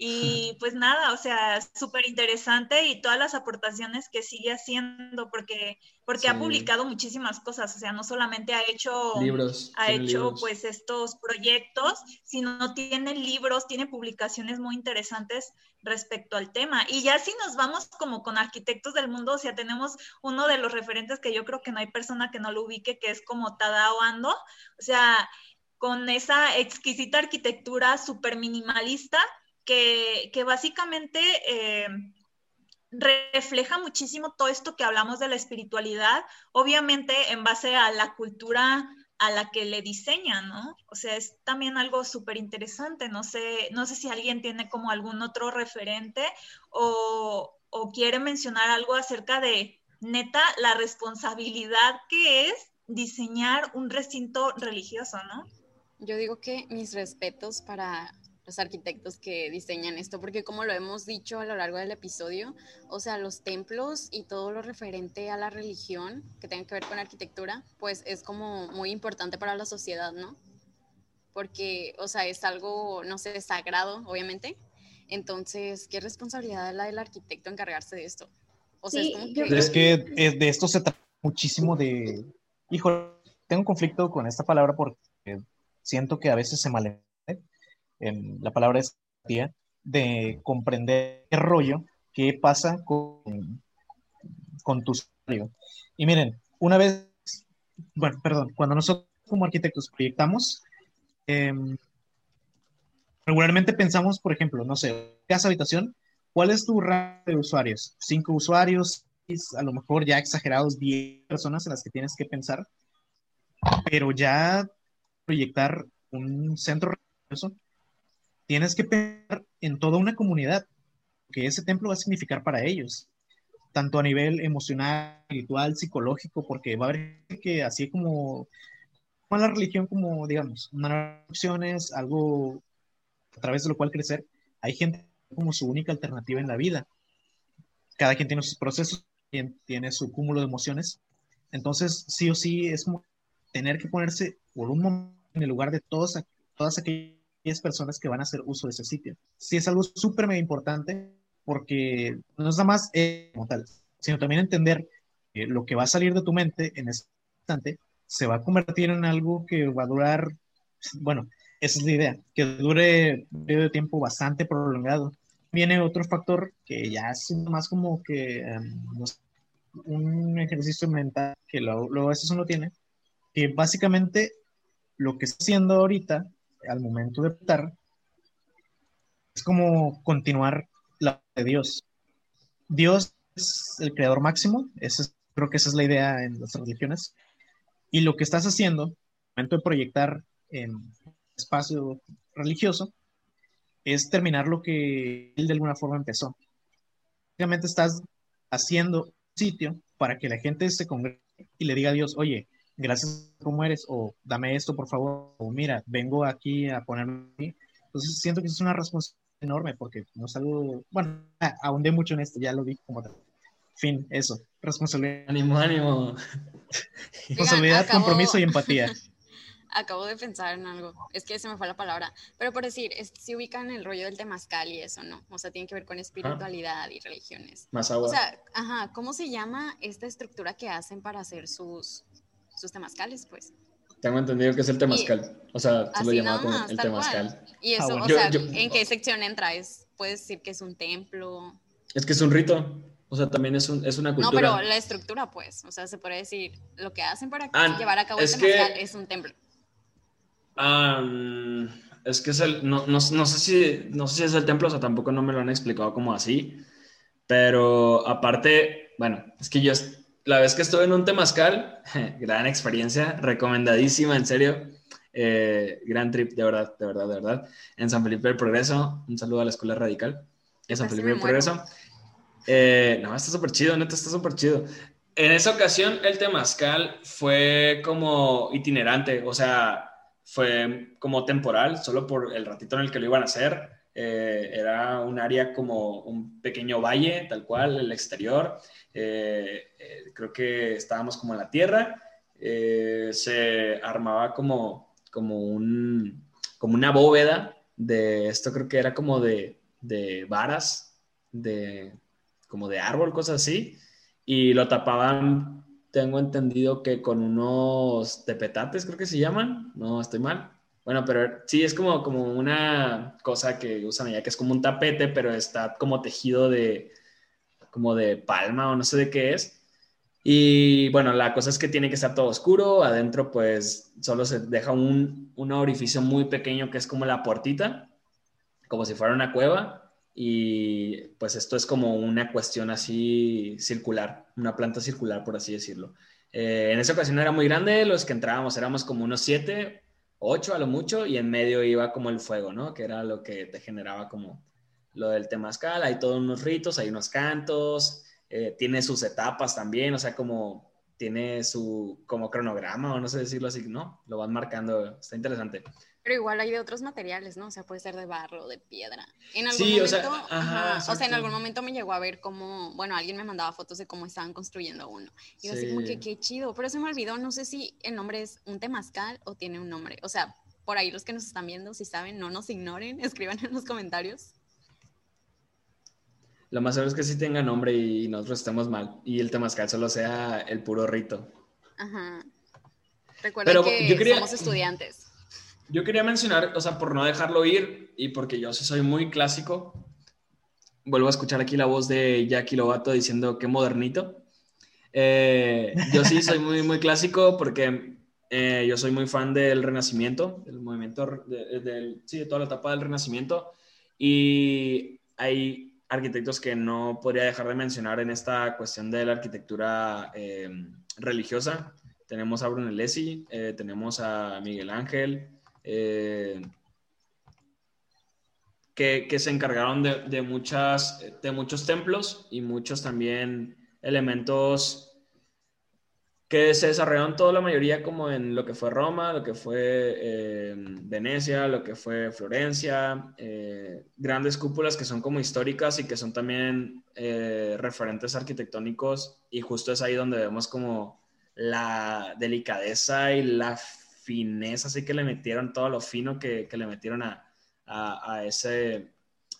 Y pues nada, o sea, súper interesante y todas las aportaciones que sigue haciendo, porque, porque ha publicado muchísimas cosas, o sea, no solamente ha hecho, libros, ha hecho pues estos proyectos, sino tiene libros, tiene publicaciones muy interesantes respecto al tema. Y ya si nos vamos como con arquitectos del mundo, o sea, tenemos uno de los referentes que yo creo que no hay persona que no lo ubique, que es como Tadao Ando, o sea, con esa exquisita arquitectura súper minimalista que, básicamente eh, refleja muchísimo todo esto que hablamos de la espiritualidad, obviamente en base a la cultura a la que le diseña, ¿no? O sea, es también algo súper interesante. No sé, no sé si alguien tiene como algún otro referente o, o quiere mencionar algo acerca de, neta, la responsabilidad que es diseñar un recinto religioso, ¿no? Yo digo que mis respetos para los arquitectos que diseñan esto, porque como lo hemos dicho a lo largo del episodio, o sea, los templos y todo lo referente a la religión que tenga que ver con arquitectura, pues es como muy importante para la sociedad, ¿no? Porque, o sea, es algo, no sé, sagrado, obviamente. Entonces, ¿qué responsabilidad es la del arquitecto encargarse de esto? O sea, es, como que... es que de esto se trata muchísimo de, hijo, tengo un conflicto con esta palabra porque siento que a veces se mal en la palabra es de comprender qué rollo, qué pasa con, con tu salario. Y miren, una vez, bueno, perdón, cuando nosotros como arquitectos proyectamos, em, regularmente pensamos, por ejemplo, no sé, casa habitación, ¿cuál es tu rango de usuarios? ¿Cinco usuarios? A lo mejor ya exagerados, 10 personas en las que tienes que pensar, pero ya proyectar un centro religioso tienes que pensar en toda una comunidad, que ese templo va a significar para ellos, tanto a nivel emocional, espiritual, psicológico, porque va a haber que así como, la religión como, digamos, opciones, algo a través de lo cual crecer, hay gente como su única alternativa en la vida. Cada quien tiene sus procesos, tiene su cúmulo de emociones. Entonces, sí o sí, es como tener que ponerse por un momento en el lugar de todos, todas aquellas personas que van a hacer uso de ese sitio. Sí es algo súper importante porque no es nada más como tal, sino también entender eh, lo que va a salir de tu mente en ese instante se va a convertir en algo que va a durar, bueno, esa es la idea, que dure un periodo de tiempo bastante prolongado. Viene otro factor que ya es más como que em, un ejercicio mental que luego a veces uno tiene, que básicamente lo que está haciendo ahorita, al momento de optar, es como continuar la de Dios. Dios es el creador máximo, creo que esa es la idea en las religiones, y lo que estás haciendo, al momento de proyectar en espacio religioso, es terminar lo que él de alguna forma empezó. Básicamente estás haciendo sitio para que la gente se congregue y le diga a Dios, oye, gracias como eres, o dame esto por favor, o mira, vengo aquí a ponerme aquí. Entonces siento que es una responsabilidad enorme porque no es algo, bueno, ahondé mucho en esto, ya lo vi como tal. Fin, eso, responsabilidad. Ánimo, ánimo. responsabilidad, compromiso y empatía. [LAUGHS] Acabo de pensar en algo, es que se me fue la palabra, pero por decir, se ubica en el rollo del temazcal y eso, ¿no? O sea, tiene que ver con espiritualidad y religiones. Más agua. O sea, ajá, ¿cómo se llama esta estructura que hacen para hacer sus, sus temazcales, pues? Tengo entendido que es el temazcal. o sea, se lo llama como el temazcal. Y eso, ah, o sea, ¿en qué sección entra? ¿Es, ¿Puedes decir que es un templo? Es que es un rito. O sea, también es, un, es una cultura. No, pero la estructura, pues. O sea, se puede decir, lo que hacen para ah, llevar a cabo el temazcal es un templo. es que es el. No, no, no, sé si, no sé si es el templo, o sea, tampoco no me lo han explicado como así. Pero aparte, bueno, es que yo la vez que estuve en un temazcal, [LAUGHS] gran experiencia, recomendadísima, en serio. Eh, gran trip, de verdad, de verdad, de verdad. En San Felipe del Progreso, un saludo a la Escuela Radical. En San Felipe del Progreso. Eh, no, está súper chido, neta, está súper chido. En esa ocasión, el temazcal fue como itinerante, o sea, fue como temporal, solo por el ratito en el que lo iban a hacer. Eh, era un área como un pequeño valle, tal cual, el exterior. Eh, eh, creo que estábamos como en la tierra. se armaba como, como, un, como una bóveda de esto, creo que era como de, de varas, de, como de árbol, cosas así. Y lo tapaban, tengo entendido que con unos tepetates, creo que se llaman. No, estoy mal bueno, pero sí, es como, como una cosa que usan allá, que es como un tapete, pero está como tejido de, como de palma o no sé de qué es. Y bueno, la cosa es que tiene que estar todo oscuro, adentro pues solo se deja un, un orificio muy pequeño que es como la portita, como si fuera una cueva. Y pues esto es como una cuestión así circular, una planta circular, por así decirlo. Eh, en esa ocasión era muy grande, los que entrábamos éramos como unos siete, ocho a lo mucho, y en medio iba como el fuego, ¿no? Que era lo que te generaba como lo del temazcal. Hay todos unos ritos, hay unos cantos, eh, tiene sus etapas también, o sea, como tiene su como cronograma, o no sé decirlo así, ¿no? Lo van marcando, está interesante. Pero igual hay de otros materiales, ¿no? O sea, puede ser de barro, de piedra. En algún momento, o sea, o sea, en algún momento me llegó a ver cómo, bueno, alguien me mandaba fotos de cómo estaban construyendo uno. Y yo así como que qué chido, pero se me olvidó, no sé si el nombre es un temazcal o tiene un nombre. O sea, por ahí los que nos están viendo, si saben, no nos ignoren, [LAUGHS] escriban en los comentarios. Lo más seguro es que sí tenga nombre y nosotros estemos mal. Y el temazcal solo sea el puro rito. Ajá. Recuerden que somos estudiantes. Yo quería mencionar, o sea, por no dejarlo ir y porque yo sí soy muy clásico, vuelvo a escuchar aquí la voz de Jackie Lobato diciendo que modernito. Eh, yo sí soy muy, muy clásico porque eh, yo soy muy fan del Renacimiento, del movimiento, de, sí, de toda la etapa del Renacimiento. Y hay arquitectos que no podría dejar de mencionar en esta cuestión de la arquitectura eh, religiosa. Tenemos a Brunelleschi, tenemos a Miguel Ángel, eh, que, se encargaron de, muchas, de muchos templos y muchos también elementos que se desarrollaron toda la mayoría como en lo que fue Roma, lo que fue eh, Venecia, lo que fue Florencia, eh, grandes cúpulas que son como históricas y que son también referentes arquitectónicos y justo es ahí donde vemos como la delicadeza y la fineza, así que le metieron todo lo fino que, le metieron a, ese,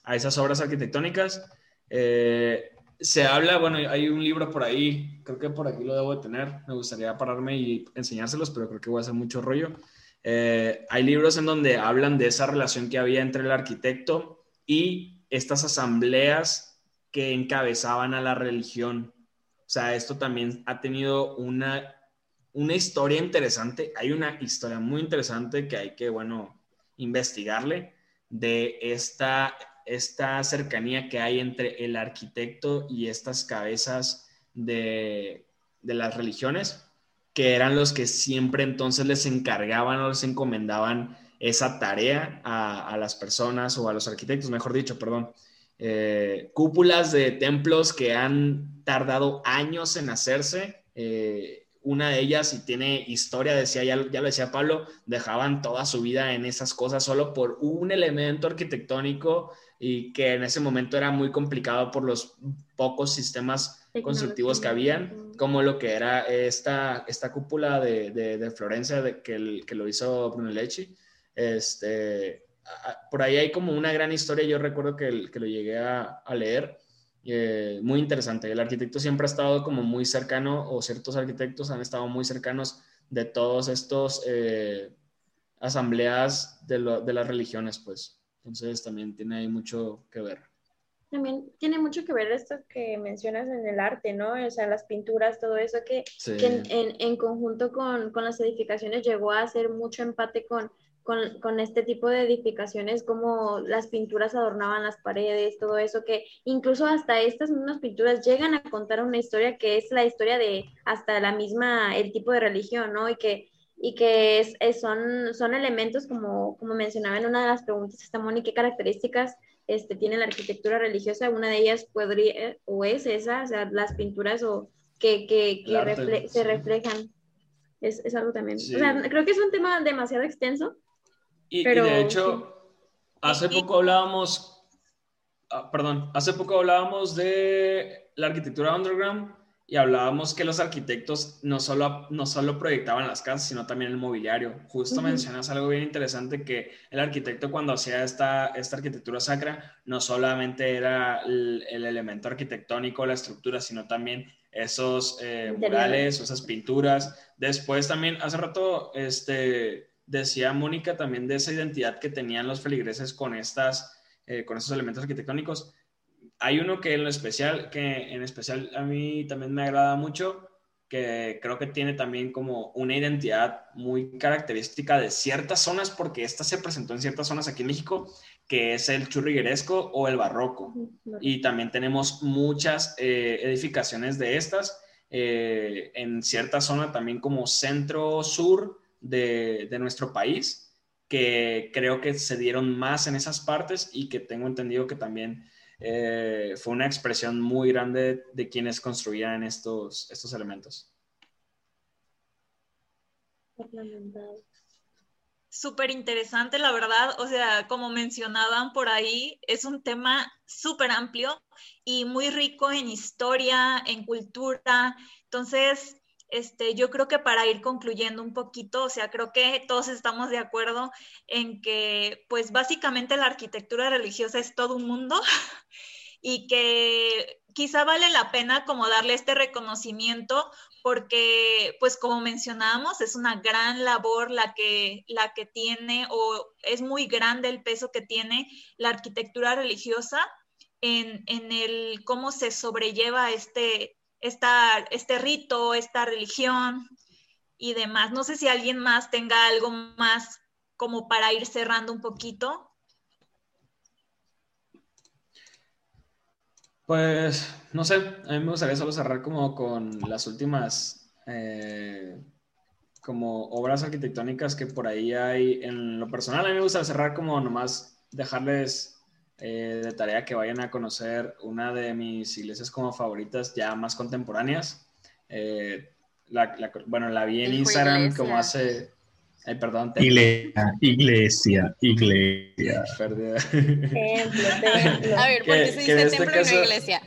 a esas obras arquitectónicas. Eh, se habla, bueno, hay un libro por ahí, creo que por aquí lo debo de tener, me gustaría pararme y enseñárselos, pero creo que voy a hacer mucho rollo. Eh, hay libros en donde hablan de esa relación que había entre el arquitecto y estas asambleas que encabezaban a la religión. O sea, esto también ha tenido una, una historia interesante. Hay una historia muy interesante que hay que, bueno, investigarle de esta esta cercanía que hay entre el arquitecto y estas cabezas de, las religiones, que eran los que siempre entonces les encargaban o les encomendaban esa tarea a, las personas o a los arquitectos, mejor dicho, perdón. Eh, cúpulas de templos que han tardado años en hacerse. Eh, una de ellas, y tiene historia, decía, ya, ya lo decía Pablo, dejaban toda su vida en esas cosas solo por un elemento arquitectónico y que en ese momento era muy complicado por los pocos sistemas constructivos que habían, como lo que era esta, esta cúpula de, de, Florencia de, que, que, lo hizo Brunelleschi. Este, por ahí hay como una gran historia, yo recuerdo que, que lo llegué a, a leer, eh, muy interesante. El arquitecto siempre ha estado como muy cercano, o ciertos arquitectos han estado muy cercanos de todos estos eh, asambleas de, de las religiones, pues. Entonces también tiene ahí mucho que ver. También tiene mucho que ver esto que mencionas en el arte, ¿no? O sea, las pinturas, todo eso que, en, en, conjunto con, con, las edificaciones llegó a hacer mucho empate con, con, con, este tipo de edificaciones, como las pinturas adornaban las paredes, todo eso, que incluso hasta estas mismas pinturas llegan a contar una historia que es la historia de hasta la misma, el tipo de religión, ¿no? Y que y que es, son, son elementos, como, como mencionaba en una de las preguntas, esta Moni, ¿qué características este, tiene la arquitectura religiosa? Una de ellas podría, o es esa, o sea, las pinturas o que, que, que se reflejan. Es, es algo también. O sea, creo que es un tema demasiado extenso. Y, pero, de hecho, hace poco hablábamos, ah, perdón, hace poco hablábamos de la arquitectura underground y hablábamos que los arquitectos no solo, no solo proyectaban las casas, sino también el mobiliario. Justo mencionas algo bien interesante, que el arquitecto cuando hacía esta, esta arquitectura sacra, no solamente era el, elemento arquitectónico, la estructura, sino también esos eh, murales, esas pinturas. Después también, hace rato, este, decía Mónica también de esa identidad que tenían los feligreses con, estas, eh, con estos elementos arquitectónicos hay uno que en especial, que en especial a mí también me agrada mucho, que creo que tiene también como una identidad muy característica de ciertas zonas, porque esta se presentó en ciertas zonas aquí en México, que es el churrigueresco o el barroco. Y también tenemos muchas eh, edificaciones de estas eh, en cierta zona también como centro-sur de, de nuestro país, que creo que se dieron más en esas partes y que tengo entendido que también eh, fue una expresión muy grande de quienes construían estos, estos elementos. Súper interesante, la verdad. O sea, como mencionaban por ahí, es un tema súper amplio y muy rico en historia, en cultura. Entonces, este, yo creo que para ir concluyendo un poquito, o sea, creo que todos estamos de acuerdo en que, pues básicamente la arquitectura religiosa es todo un mundo [LAUGHS] y que quizá vale la pena como darle este reconocimiento porque, pues como mencionábamos, es una gran labor la que, la que tiene o es muy grande el peso que tiene la arquitectura religiosa en, en el cómo se sobrelleva este, esta, este rito, esta religión y demás. No sé si alguien más tenga algo más como para ir cerrando un poquito. Pues, no sé, a mí me gustaría solo cerrar como con las últimas eh, como obras arquitectónicas que por ahí hay en lo personal. A mí me gusta cerrar como nomás dejarles eh, de tarea que vayan a conocer una de mis iglesias como favoritas ya más contemporáneas. Eh, bueno, la vi en Instagram como hace... Ay, perdón. Iglesia, iglesia, iglesia. [LAUGHS] Templo, A ver, ¿por qué se dice este templo y no iglesia?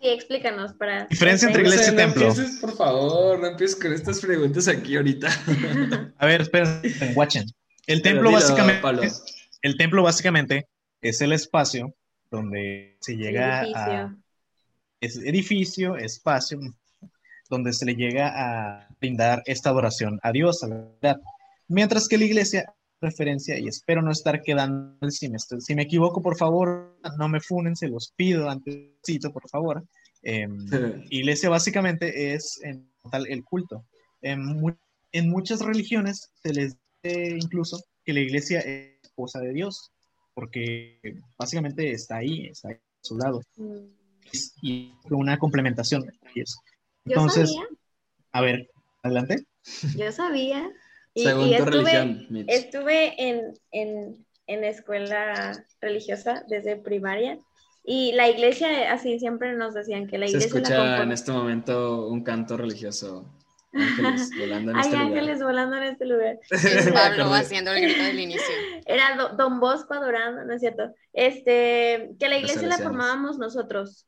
Sí, explícanos para... Diferencia entre iglesia y templo. No por favor, no empieces con estas preguntas aquí ahorita. [LAUGHS] A ver, esperen, watchen. El templo básicamente... El templo básicamente es el espacio donde se llega a... es edificio, espacio, donde se le llega a brindar esta adoración a Dios, a la verdad. Mientras que la iglesia referencia y espero no estar quedando si me, si me equivoco por favor no me funen se los pido antesito por favor. Em, iglesia básicamente es en tal el culto. En, en, muchas religiones se les dice incluso que la iglesia es esposa de Dios porque básicamente está ahí está ahí a su lado mm. y una complementación entonces a ver adelante yo sabía y, estuve, estuve en, en, en escuela religiosa desde primaria y la iglesia, así siempre nos decían que la iglesia. Se escucha en este momento un canto religioso. Ángeles volando en Hay este ángeles lugar. volando en este lugar. Es [LAUGHS] Pablo haciendo el grito del inicio. Era Don Bosco adorando, ¿no es cierto? Este, que la iglesia la formábamos nosotros.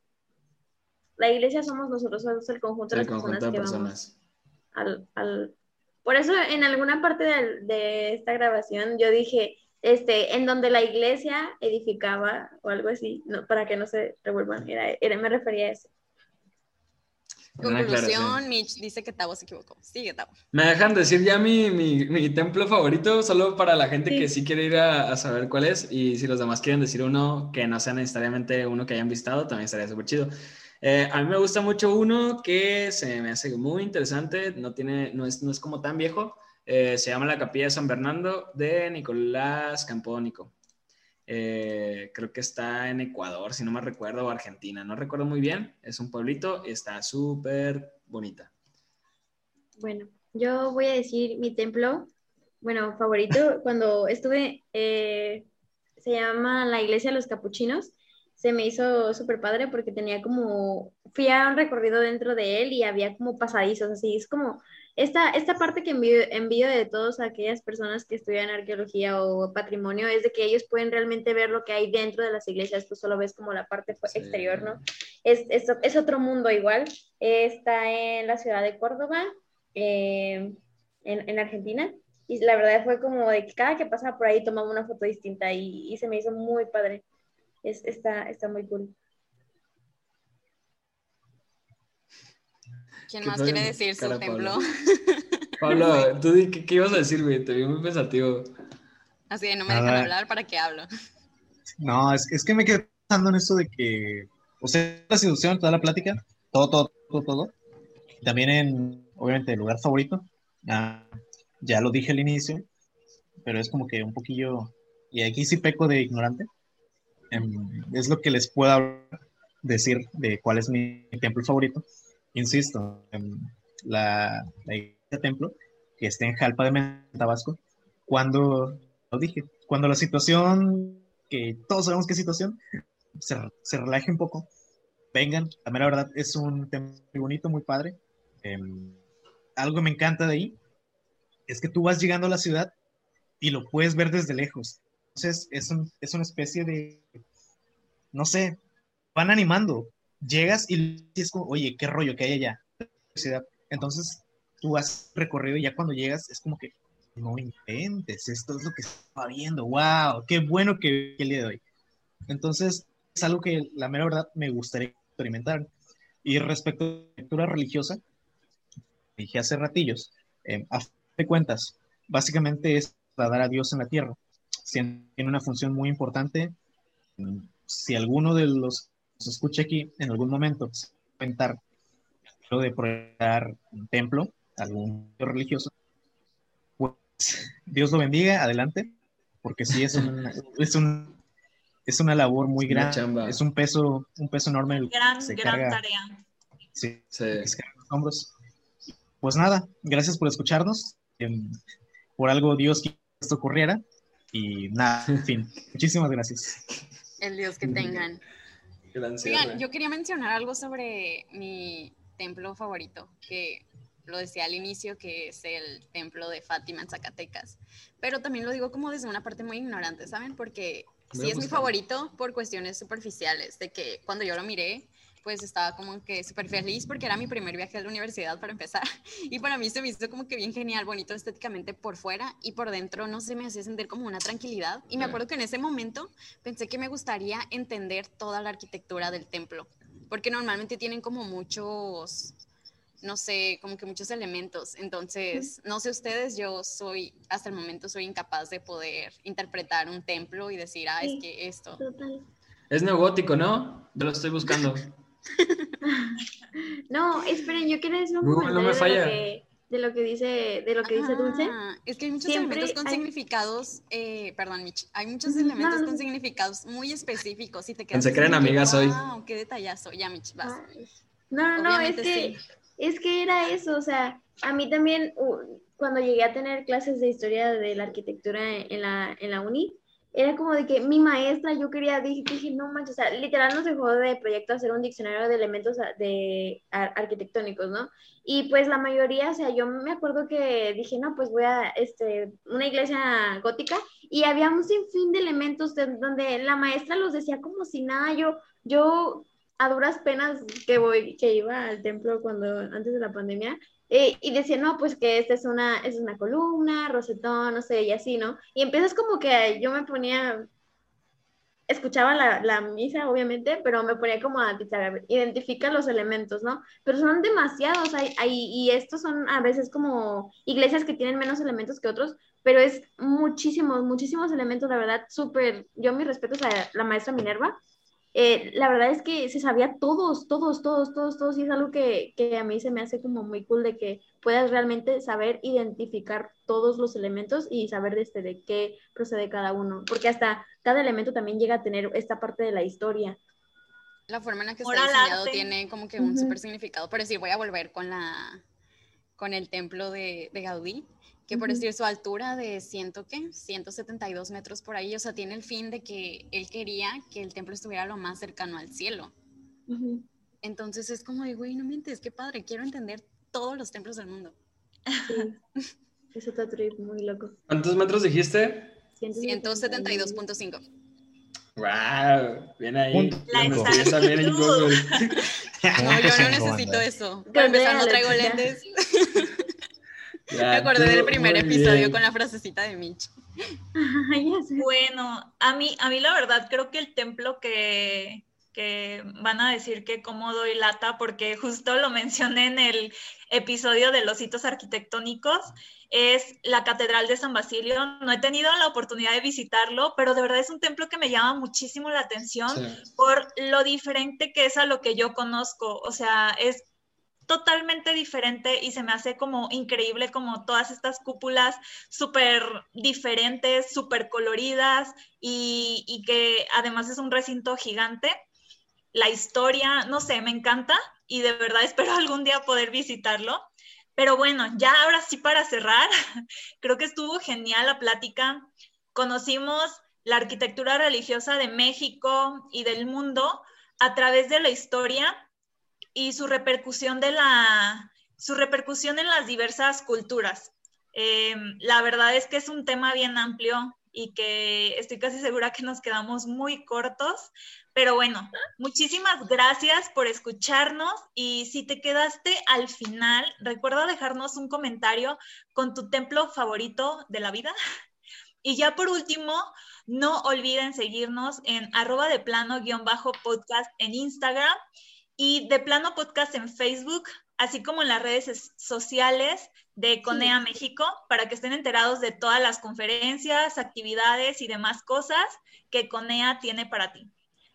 La iglesia somos nosotros, somos el conjunto de las personas, que vamos al, al, por eso en alguna parte de, esta grabación yo dije, este, en donde la iglesia edificaba o algo así, no, para que no se revuelvan, era, me refería a eso. Conclusión, Mitch dice que Tavo se equivocó. Sigue, Tavo. Me dejan decir ya mi, mi, mi, templo favorito, solo para la gente que sí quiere ir a, a, saber cuál es. Y si los demás quieren decir uno que no sea necesariamente uno que hayan visitado, también estaría súper chido. Eh, a mí me gusta mucho uno que se me hace muy interesante, no, tiene, no, es, no es como tan viejo, eh, se llama la Capilla de San Bernardo de Nicolás Campónico. Eh, creo que está en Ecuador, si no me recuerdo, o Argentina, no recuerdo muy bien, es un pueblito y está súper bonita. Bueno, yo voy a decir mi templo, bueno, favorito, [LAUGHS] cuando estuve, se llama la Iglesia de los Capuchinos, se me hizo súper padre porque tenía como, fui a un recorrido dentro de él y había como pasadizos, así, es como esta, esta parte que envío, de todas aquellas personas que estudian arqueología o patrimonio es de que ellos pueden realmente ver lo que hay dentro de las iglesias, tú solo ves como la parte exterior, ¿no? Es, es, es, otro mundo igual, está en la ciudad de Córdoba, eh, en, en, Argentina, y la verdad fue como de que cada que pasaba por ahí tomaba una foto distinta y, y se me hizo muy padre es, está, está muy cool. ¿Quién más quiere decir su templo? Pablo, [LAUGHS] tú ¿qué, ¿qué, ibas a decir, güey? Te vi muy pensativo. Así de no me dejan hablar, ¿para qué hablo? [LAUGHS] No, es, es que me quedé pensando en eso de que, o sea, la seducción, toda la plática, todo, todo, todo, todo. También en, obviamente, el lugar favorito. Ah, ya lo dije al inicio, pero es como que un poquillo, y aquí sí peco de ignorante, Em, es lo que les puedo decir de cuál es mi, templo favorito. Insisto, en la, la templo que está en Jalpa de Tabasco, cuando, lo dije, cuando la situación, que todos sabemos qué situación, se, se relaje un poco, vengan, la verdad es un templo muy bonito, muy padre. Em, algo me encanta de ahí es que tú vas llegando a la ciudad y lo puedes ver desde lejos. Entonces, es, es una especie de, no sé, van animando. Llegas y es como, oye, qué rollo que hay allá. Entonces, tú has recorrido y ya cuando llegas es como que, no inventes, esto es lo que estaba viendo, wow, qué bueno que, día de hoy. Entonces, es algo que la mera verdad me gustaría experimentar. Y respecto a la lectura religiosa, dije hace ratillos, eh, a fin de cuentas, básicamente es para dar a Dios en la tierra tiene una función muy importante. Si alguno de los que se escucha aquí en algún momento comentar lo de proyectar un templo, algún religioso, pues Dios lo bendiga, adelante, porque sí es una, [LAUGHS] es un, es una labor muy grande, es un peso, un peso enorme. Gran, gran tarea. Sí, los hombros. Pues nada, gracias por escucharnos. Em, por algo Dios quiso que esto ocurriera y nada, en fin, [LAUGHS] muchísimas gracias. El Dios que tengan. Oigan, yo quería mencionar algo sobre mi templo favorito, que lo decía al inicio, que es el templo de Fátima en Zacatecas. Pero también lo digo como desde una parte muy ignorante, ¿saben? Porque sí es mi favorito por cuestiones superficiales, de que cuando yo lo miré, pues estaba como que súper feliz porque era mi primer viaje a la universidad para empezar. [LAUGHS] Y para mí se me hizo como que bien genial, bonito estéticamente por fuera y por dentro, no sé, me hacía sentir como una tranquilidad. Y me acuerdo que en ese momento pensé que me gustaría entender toda la arquitectura del templo porque normalmente tienen como muchos, no sé, como que muchos elementos. Entonces, no sé ustedes, yo soy, hasta el momento soy incapaz de poder interpretar un templo y decir, ah, es que esto. Total. Es neogótico, ¿no? Yo lo estoy buscando. [LAUGHS] [LAUGHS] No, esperen, yo quiero decir un No, no comentario me falla. de, lo que, de lo que dice, de lo que dice Dulce. Ah, Es que hay muchos Siempre elementos con hay- significados, eh, perdón, Mitch, hay muchos elementos no, con no. significados muy específicos y te quedas así de amigas hoy. Wow, qué detallazo. Ya, Mitch, vas. Ay. No, no, no, es que, sí. es que era eso, o sea, a mí también u- cuando llegué a tener clases de historia de la arquitectura en la, en la uni, era como de que mi maestra, yo quería, dije, dije, no manches, o sea, literal nos dejó de proyecto hacer un diccionario de elementos de ar- arquitectónicos, ¿no? Y pues la mayoría, o sea, yo me acuerdo que dije, no, pues voy a, este, una iglesia gótica, y había un sinfín de elementos de- donde la maestra los decía como si nada, yo, yo a duras penas que voy, que iba al templo cuando, antes de la pandemia, eh, y decía, no, pues que esta es una, es una columna, rosetón, no sé, y así, ¿no? Y empiezas como que yo me ponía, escuchaba la, la misa, obviamente, pero me ponía como a titarar, identifica los elementos, ¿no? Pero son demasiados, hay, hay, y estos son a veces como iglesias que tienen menos elementos que otros, pero es muchísimos, muchísimos elementos, la verdad, súper, yo mis respetos a la maestra Minerva, eh, la verdad es que se sabía todos, todos, todos, todos, todos, y es algo que, que a mí se me hace como muy cool de que puedas realmente saber identificar todos los elementos y saber de, este, de qué procede cada uno, porque hasta cada elemento también llega a tener esta parte de la historia. La forma en la que está diseñado tiene como que un Ujú. súper significado. Pero sí, voy a volver con la con el templo de, de Gaudí, que por decir su altura de ciento, ¿qué? 172 metros por ahí, o sea, tiene el fin de que él quería que el templo estuviera lo más cercano al cielo. Ujú. Entonces es como de, güey, no mientes, qué padre, quiero entender todos los templos del mundo. Sí. Es otro trip muy loco. ¿Cuántos metros dijiste? 172.5. ¡Wow! Bien ahí. La Lo investigué también en exactitud. Google. No, yo no [LAUGHS] necesito eso. Para empezar, no traigo lentes. Me acordé del primer episodio con la frasecita de Mitch. Bueno, a mí, a mí la verdad creo que el templo que, que van a decir que cómo doy lata, porque justo lo mencioné en el episodio de los hitos arquitectónicos, es la Catedral de San Basilio. No he tenido la oportunidad de visitarlo, pero de verdad es un templo que me llama muchísimo la atención Sí. por lo diferente que es a lo que yo conozco. O sea, es totalmente diferente y se me hace como increíble como todas estas cúpulas súper diferentes, súper coloridas y, y que además es un recinto gigante. La historia, no sé, me encanta y de verdad [LAUGHS] espero algún día poder visitarlo. Pero bueno, ya ahora sí para cerrar, [LAUGHS] creo que estuvo genial la plática. Conocimos la arquitectura religiosa de México y del mundo a través de la historia y su repercusión de la su repercusión en las diversas culturas. Eh, la verdad es que es un tema bien amplio y que estoy casi segura que nos quedamos muy cortos, pero bueno, muchísimas gracias por escucharnos y si te quedaste al final, recuerda dejarnos un comentario con tu templo favorito de la vida. Y ya por último, no olviden seguirnos en arroba de plano guion bajo podcast en Instagram y de plano podcast en Facebook, así como en las redes es- sociales de Conea México, para que estén enterados de todas las conferencias, actividades y demás cosas que Conea tiene para ti.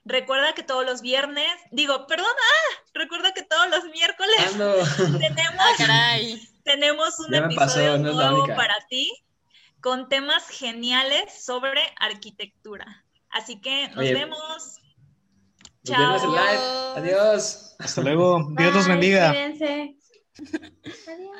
Recuerda que todos los viernes, digo, perdón, ah, recuerda que todos los miércoles [LAUGHS] tenemos, Ah, caray. tenemos un pasó, episodio no nuevo para ti con temas geniales sobre arquitectura. Así que nos Oye, vemos. Nos vemos en live. Adiós. Hasta luego. Dios los Bye, bendiga. Cuídense. Adiós.